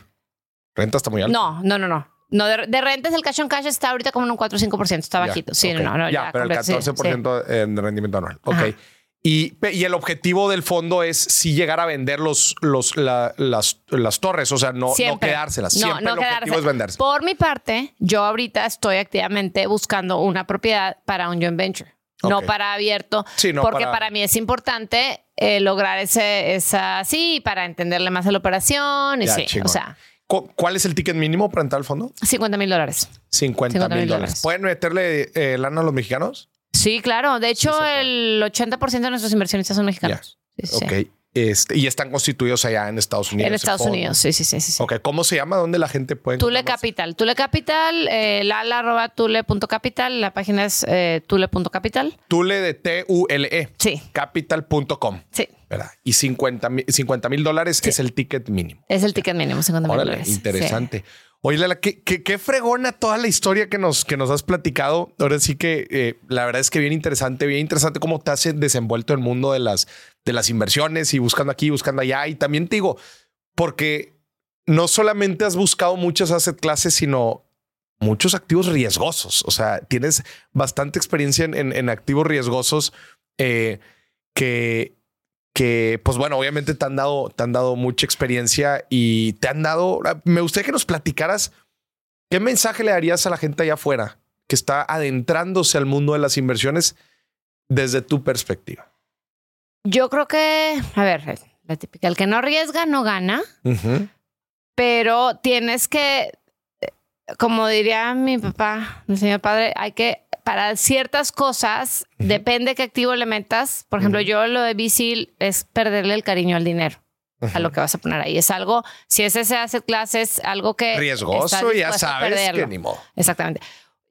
Renta está muy alta. No, no, no, no. No, de, de rentas el cash on cash está ahorita como en un 4 o 5%, está Ya, bajito. Sí, ok. no, no, ya, pero el completo, sí, 14% sí. en rendimiento anual. Ok. Y, y el objetivo del fondo es si llegar a vender los, los, la- las, las torres, o sea, no, no quedárselas. No, Siempre no el objetivo quedarse. es venderse. Por mi parte, yo ahorita estoy activamente buscando una propiedad para un joint venture. No Ok. para abierto, Sí, no porque para- para... mí es importante eh, lograr ese, esa, sí, para entenderle más a la operación y Ya, sí, chingón. o sea, ¿Cu- ¿Cuál es el ticket mínimo para entrar al fondo? 50 mil dólares. 50 50 mil dólares. ¿Pueden meterle eh, lana a los mexicanos? Sí, claro. De hecho, puede. el 80% de nuestros inversionistas son mexicanos. Sí, sí, sí. Ok. Este, y están constituidos allá en Estados Unidos. En Estados fondo. Unidos, sí, sí, sí. sí. Ok. ¿Cómo se llama? ¿Dónde la gente puede Tule? Capital. Tule Capital, eh, lala arroba tule.capital. La página es eh, tule.capital. Tule de T-U-L-E. Sí, Capital.com. sí. ¿verdad? Y 50 mil dólares es el ticket mínimo. Es el ticket mínimo, 50 mil dólares. interesante. Oye, Lala, qué, qué, qué fregona toda la historia que nos, que nos has platicado. Ahora sí que eh, la verdad es que bien interesante, bien interesante cómo te has desenvuelto el mundo de las, de las inversiones y buscando aquí, buscando allá. Y también te digo, porque no solamente has buscado muchas asset classes, sino muchos activos riesgosos. O sea, tienes bastante experiencia en, en- activos riesgosos eh, que, que, pues bueno, obviamente te han dado, te han dado mucha experiencia y te han dado. Me gustaría que nos platicaras qué mensaje le darías a la gente allá afuera que está adentrándose al mundo de las inversiones desde tu perspectiva. Yo creo que, a ver, la típica, el que no arriesga no gana, pero tienes que, como diría mi papá, mi señor padre, hay que para ciertas cosas, depende qué activo le metas. Por ejemplo, yo lo de bici es perderle el cariño al dinero. A lo que vas a poner ahí. Es algo, si es ese hace clases, algo que. Riesgoso, ya sabes que ni modo. Exactamente.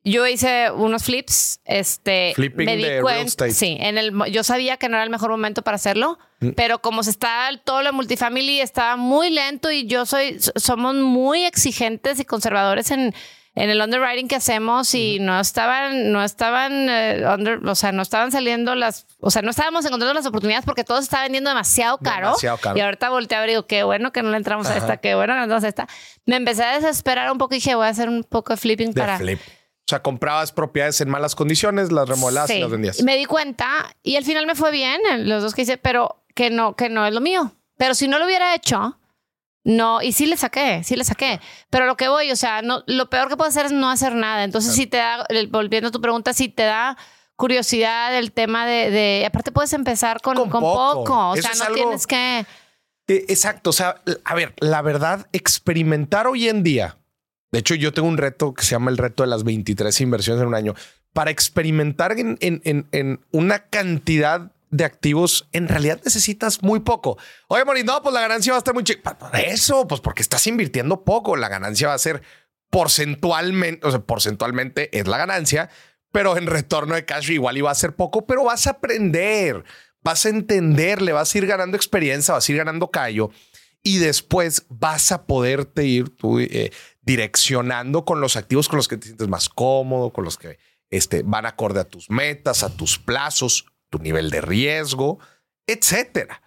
Yo hice unos flips, este, Flipping me di cuenta, sí, en el, yo sabía que no era el mejor momento para hacerlo, mm. pero como se está todo lo multifamily estaba muy lento y yo soy, somos muy exigentes y conservadores en, en el underwriting que hacemos y no estaban, no estaban, eh, o sea, no estaban saliendo las, o sea, no estábamos encontrando las oportunidades porque todo se estaba vendiendo demasiado caro. Demasiado caro. Y ahorita volteé a ver y digo, qué bueno que no le entramos a esta, qué bueno que no entramos a esta. Me empecé a desesperar un poco y dije, voy a hacer un poco de flipping para... Flip. O sea, comprabas propiedades en malas condiciones, las remodelabas y las vendías. Me di cuenta y al final me fue bien, los dos que hice, pero que no, que no es lo mío. Pero si no lo hubiera hecho, no, y sí le saqué, sí le saqué. Pero lo que voy, o sea, no, lo peor que puedo hacer es no hacer nada. Entonces, si te da, volviendo a tu pregunta, si te da curiosidad el tema de, aparte puedes empezar con, con, poco. O sea, no tienes que... Exacto. O sea, a ver, la verdad, experimentar hoy en día. De hecho, yo tengo un reto que se llama el reto de las 23 inversiones en un año para experimentar en, en, en una cantidad de activos, en realidad necesitas muy poco. Oye, Mori, no, pues la ganancia va a estar muy chica. Eso, pues porque estás invirtiendo poco, la ganancia va a ser porcentualmente, o sea, porcentualmente es la ganancia, pero en retorno de cash igual iba a ser poco, pero vas a aprender, vas a entender, le vas a ir ganando experiencia, vas a ir ganando callo y después vas a poderte ir tú, eh, direccionando con los activos con los que te sientes más cómodo, con los que este, van acorde a tus metas, a tus plazos tu nivel de riesgo, etcétera.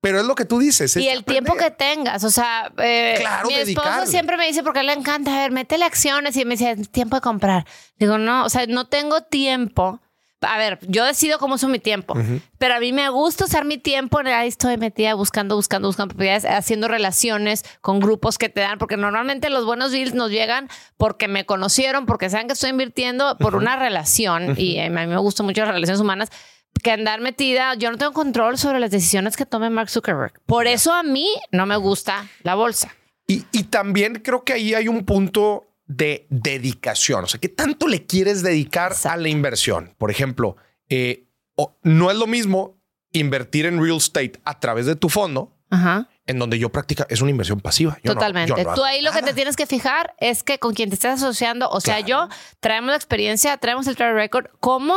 Pero es lo que tú dices. Y el tiempo que tengas. O sea, eh, mi esposo siempre me dice, porque le encanta, a ver, métele acciones. Y me dice, tiempo de comprar. Digo, no, o sea, no tengo tiempo. A ver, yo decido cómo uso mi tiempo, pero a mí me gusta usar mi tiempo. Ahí estoy metida buscando, buscando, buscando propiedades, haciendo relaciones con grupos que te dan, porque normalmente los buenos deals nos llegan porque me conocieron, porque saben que estoy invirtiendo por una relación. Y a mí me gustan mucho las relaciones humanas que andar metida, yo no tengo control sobre las decisiones que tome Mark Zuckerberg. Por eso a mí no me gusta la bolsa. Y, también creo que ahí hay un punto de dedicación. O sea, ¿qué tanto le quieres dedicar a la inversión? Por ejemplo, eh, no es lo mismo invertir en real estate a través de tu fondo, en donde yo practica, es una inversión pasiva. Totalmente. Tú ahí lo que te tienes que fijar es que con quien te estés asociando, o sea, yo traemos la experiencia, traemos el track record, cómo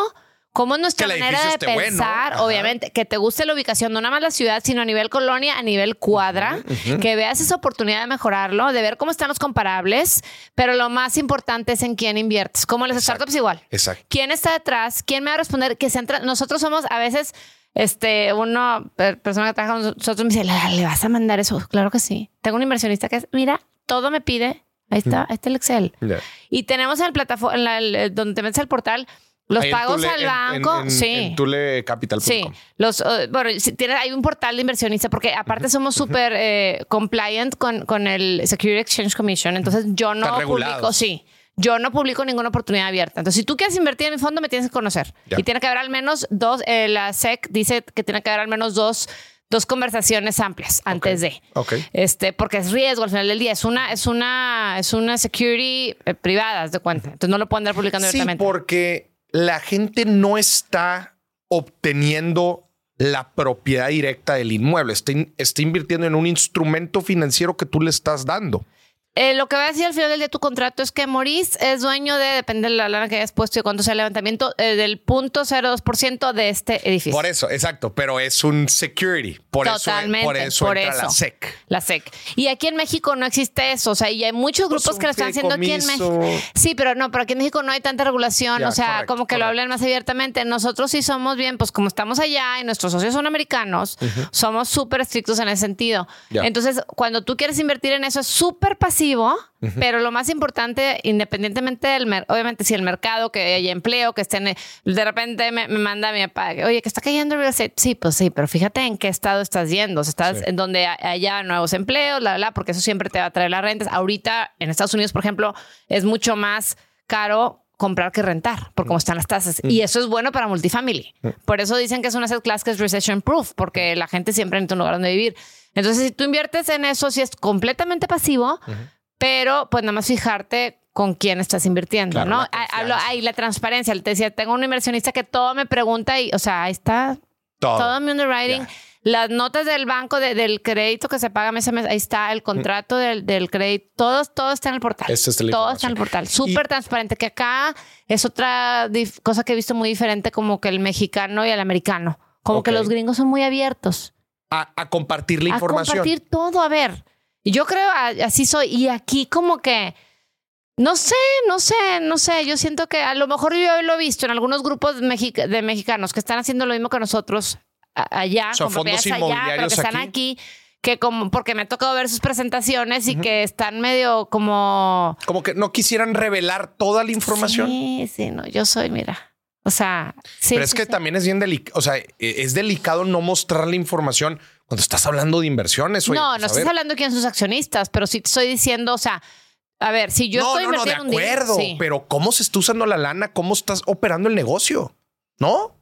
cómo es nuestra manera de pensar, obviamente, que te guste la ubicación, no nada más la ciudad, sino a nivel colonia, a nivel cuadra, que veas esa oportunidad de mejorarlo, de ver cómo están los comparables, pero lo más importante es en quién inviertes. Como las startups igual. Exacto. ¿Quién está detrás? ¿Quién me va a responder? Que se entra... Nosotros somos a veces este, uno, persona que trabaja con nosotros me dice, ¿le vas a mandar eso? Claro que sí. Tengo un inversionista que es, mira, todo me pide. Ahí está, ahí está el Excel. Y tenemos en el plataforma, donde te metes al portal, los pagos al banco, sí. En Tule Capital. Sí. Los, uh, bueno, tiene, hay un portal de inversionista porque aparte somos súper eh, compliant con, con el Security Exchange Commission. Entonces yo no publico, sí. Yo no publico ninguna oportunidad abierta. Entonces, si tú quieres invertir en mi fondo, me tienes que conocer. Y tiene que haber al menos dos, eh, la SEC dice que tiene que haber al menos dos dos conversaciones amplias antes de. Este, porque es riesgo al final del día. Es una, es una, es una security eh, privada, de cuenta. Entonces no lo pueden andar publicando sí, directamente. Porque la gente no está obteniendo la propiedad directa del inmueble, está, está, invirtiendo en un instrumento financiero que tú le estás dando. Eh, lo que va a decir al final del día tu contrato es que Maurice es dueño de, depende de la lana que hayas puesto y cuánto sea el levantamiento, eh, del 0.02% de este edificio. Por eso, exacto, pero es un security. Por Totalmente, eso, por eso por entra la SEC. La SEC. Y aquí en México no existe eso. O sea, y hay muchos pues grupos que lo están haciendo aquí en México. Sí, pero no, pero aquí en México no hay tanta regulación. o sea, como que lo hablan más abiertamente. Nosotros sí somos bien, pues como estamos allá y nuestros socios son americanos, somos súper estrictos en ese sentido. Entonces, cuando tú quieres invertir en eso, es súper pasivo pasivo, pero lo más importante, independientemente del mercado, obviamente si el mercado, que haya empleo, que estén, de repente me, manda mi papá, oye, que está cayendo el real estate. Sí, pues sí, pero fíjate en qué estado estás yendo. estás en donde haya nuevos empleos, la, la, porque eso siempre te va a traer las rentas. Ahorita en Estados Unidos, por ejemplo, es mucho más caro comprar que rentar, por cómo están las tasas. Y eso es bueno para multifamily. Por eso dicen que es una asset class que es recession proof, porque la gente siempre necesita un lugar donde vivir. Entonces, si tú inviertes en eso, sí es completamente pasivo, pero pues nada más fijarte con quién estás invirtiendo, ¿no? Hablo ahí la transparencia. Te decía, tengo un inversionista que todo me pregunta y, o sea, ahí está todo, mi underwriting. Las notas del banco, del crédito que se paga mes a mes, ahí está el contrato del, del crédito, todo, todo está en el portal. es todo está en el portal, súper transparente, que acá es otra cosa que he visto muy diferente como que el mexicano y el americano, como que los gringos son muy abiertos. A, compartir la información. A compartir todo, a ver. Yo creo así soy. Y aquí como que... No sé, no sé, no sé. Yo siento que a lo mejor yo lo he visto en algunos grupos de mexicanos que están haciendo lo mismo que nosotros allá, con fondos allá, pero que están aquí. que como porque me ha tocado ver sus presentaciones y que están medio como como que no quisieran revelar toda la información. Sí, sí, no, yo soy, mira. O sea, sí. Pero es que también es bien delicado, o sea, e, es delicado no mostrar la información cuando estás hablando de inversiones. no, pues, no estás hablando de quién son sus accionistas, pero sí te estoy diciendo, o sea, a ver, si yo estoy no, no, de acuerdo, pero cómo se está usando la lana, cómo estás operando el negocio, ¿no?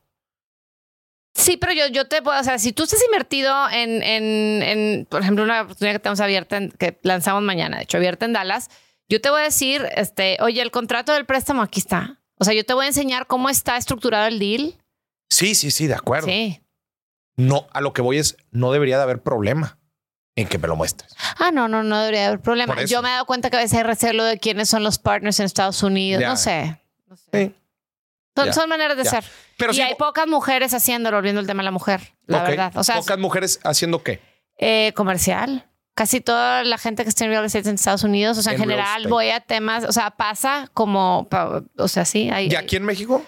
Sí, pero yo, yo te puedo, o sea, si tú estás invertido en, en, en, por ejemplo, una oportunidad que tenemos abierta, que lanzamos mañana, de hecho, abierta en Dallas, yo te voy a decir, este, oye, el contrato del préstamo aquí está. O sea, yo te voy a enseñar cómo está estructurado el deal. Sí, sí, sí, de acuerdo. Sí. No, a lo que voy es, no debería de haber problema en que me lo muestres. Ah, no, no, no debería haber problema. Yo me he dado cuenta que a veces hay recelo de quiénes son los partners en Estados Unidos. No sé. No sé. Sí. Son, maneras de ser. Pero y hay pocas mujeres haciéndolo, volviendo el tema de la mujer, la verdad. O sea, pocas mujeres haciendo qué? Eh, comercial. Casi toda la gente que está en real estate en Estados Unidos, o sea, en, general voy a temas, o sea, pasa como, o sea, sí. Hay, ¿Y aquí en México?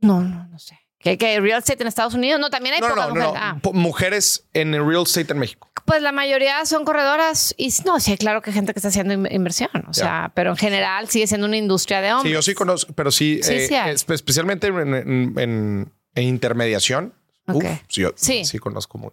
No, no, no sé. ¿Que, que real estate en Estados Unidos? No, también hay pocas mujeres. Ah. Mujeres en el real estate en México. Pues la mayoría son corredoras y no, sí, claro que hay gente que está haciendo inversión, o sea, pero en general sigue siendo una industria de hombres. Sí, yo sí conozco, pero sí, eh, especialmente en, intermediación. sí, yo, sí. conozco muy.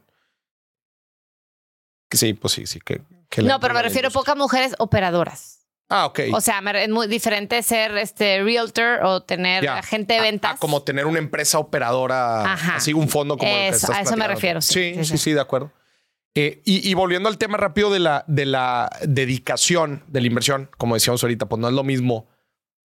Sí, pues sí, sí. Que, no, pero me refiero a pocas mujeres operadoras. Ah, ok. O sea, es muy diferente ser este realtor o tener agente de ventas. como tener una empresa operadora, así un fondo como el que estás A eso me refiero. sí, sí, sí, de acuerdo. Eh, y, volviendo al tema rápido de la, de la dedicación de la inversión, como decíamos ahorita, pues no es lo mismo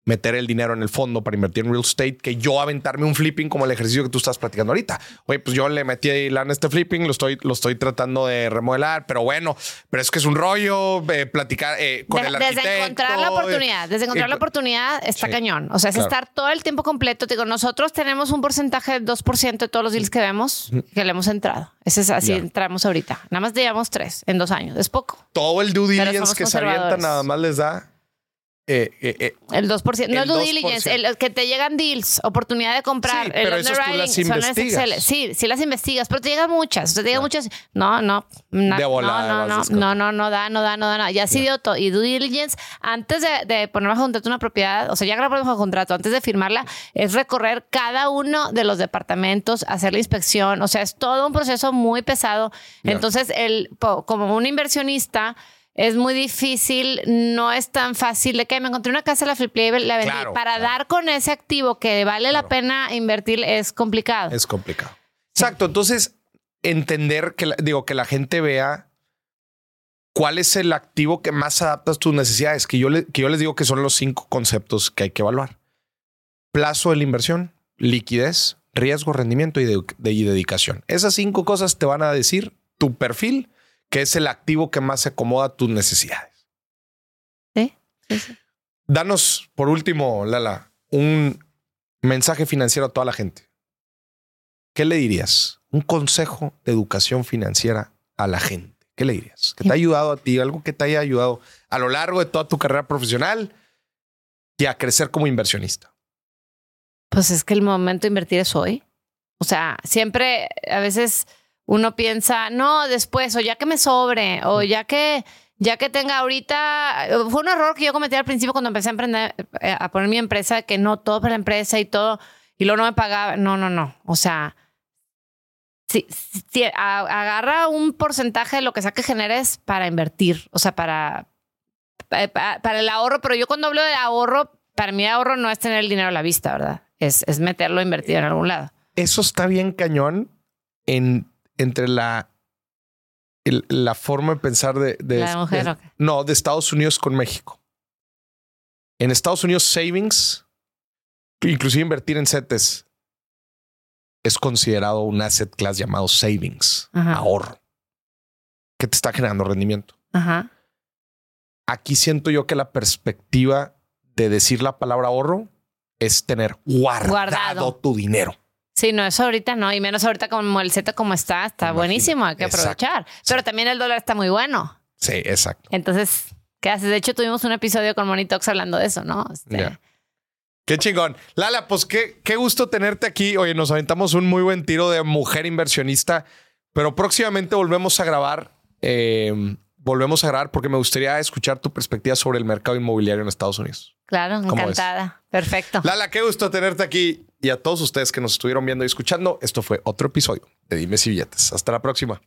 meter el dinero en el fondo para invertir en real estate que yo aventarme un flipping como el ejercicio que tú estás practicando ahorita. Oye, pues yo le metí lana a este flipping, lo estoy, lo estoy tratando de remodelar, pero bueno, pero es que es un rollo eh, platicar eh, con el arquitecto. Desde encontrar la oportunidad, desde encontrar la oportunidad está cañón. O sea, es estar todo el tiempo completo. Digo, nosotros tenemos un porcentaje del 2% de todos los deals que vemos que le hemos entrado. Ese es así entramos ahorita. Nada más llevamos tres en dos años. Es poco. Todo el due diligence que se avienta nada más les da eh, eh, eh, el 2%. No el due diligence, el, que te llegan deals, oportunidad de comprar. Sí, el las investigas. Sí, sí las investigas, pero te llegan muchas. te llegan muchas. No, no. de volada, no, no, no, no, no, da, no da, no da. Ya sí dio todo. Y due diligence, antes de, de poner bajo contrato una propiedad, o sea, ya que la ponemos bajo contrato, antes de firmarla, es recorrer cada uno de los departamentos, hacer la inspección. O sea, es todo un proceso muy pesado. Entonces, el, como un inversionista, es muy difícil, no es tan fácil de que me encontré una casa, la flippé y la vendí. Para dar con ese activo que vale la pena invertir es complicado. Es complicado. Exacto. Entonces, entender que, digo, que la gente vea cuál es el activo que más adapta a tus necesidades, que yo, que yo les digo que son los cinco conceptos que hay que evaluar. Plazo de la inversión, liquidez, riesgo, rendimiento y, de, y dedicación. Esas cinco cosas te van a decir tu perfil que es el activo que más se acomoda a tus necesidades. Sí, Danos, por último, Lala, un mensaje financiero a toda la gente. ¿Qué le dirías? Un consejo de educación financiera a la gente. ¿Qué le dirías? ¿Qué te ha ayudado a ti? Algo que te haya ayudado a lo largo de toda tu carrera profesional y a crecer como inversionista. Pues es que el momento de invertir es hoy. O sea, siempre, a veces uno piensa, no, después, o ya que me sobre, o ya que ya que tenga ahorita, fue un error que yo cometí al principio cuando empecé a emprender, eh, a poner mi empresa, que no todo para la empresa y todo, y luego no me pagaba. No, no, no. O sea, si, si agarra un porcentaje de lo que sea que generes para invertir, o sea, para, para, el ahorro, pero yo cuando hablo de ahorro, para mí ahorro no es tener el dinero a la vista, ¿verdad? Es, es meterlo invertido en algún lado. Eso está bien cañón en, entre la la forma de pensar de, no de Estados Unidos con México. En Estados Unidos savings, inclusive invertir en CETES es considerado un asset class llamado savings, ahorro, que te está generando rendimiento. Aquí siento yo que la perspectiva de decir la palabra ahorro es tener guardado. tu dinero. Sí, no, eso ahorita no, y menos ahorita como el Z como está, está buenísimo, hay que aprovechar. Pero también el dólar está muy bueno. Sí, exacto. Entonces, ¿qué haces? De hecho, tuvimos un episodio con Monitox hablando de eso, ¿no? Este... Qué chingón. Lala, pues qué, qué gusto tenerte aquí. Oye, nos aventamos un muy buen tiro de mujer inversionista, pero próximamente volvemos a grabar. Eh, volvemos a grabar porque me gustaría escuchar tu perspectiva sobre el mercado inmobiliario en Estados Unidos. Claro, encantada. Perfecto. Lala, qué gusto tenerte aquí y a todos ustedes que nos estuvieron viendo y escuchando. Esto fue otro episodio de Dime si billetes. Hasta la próxima.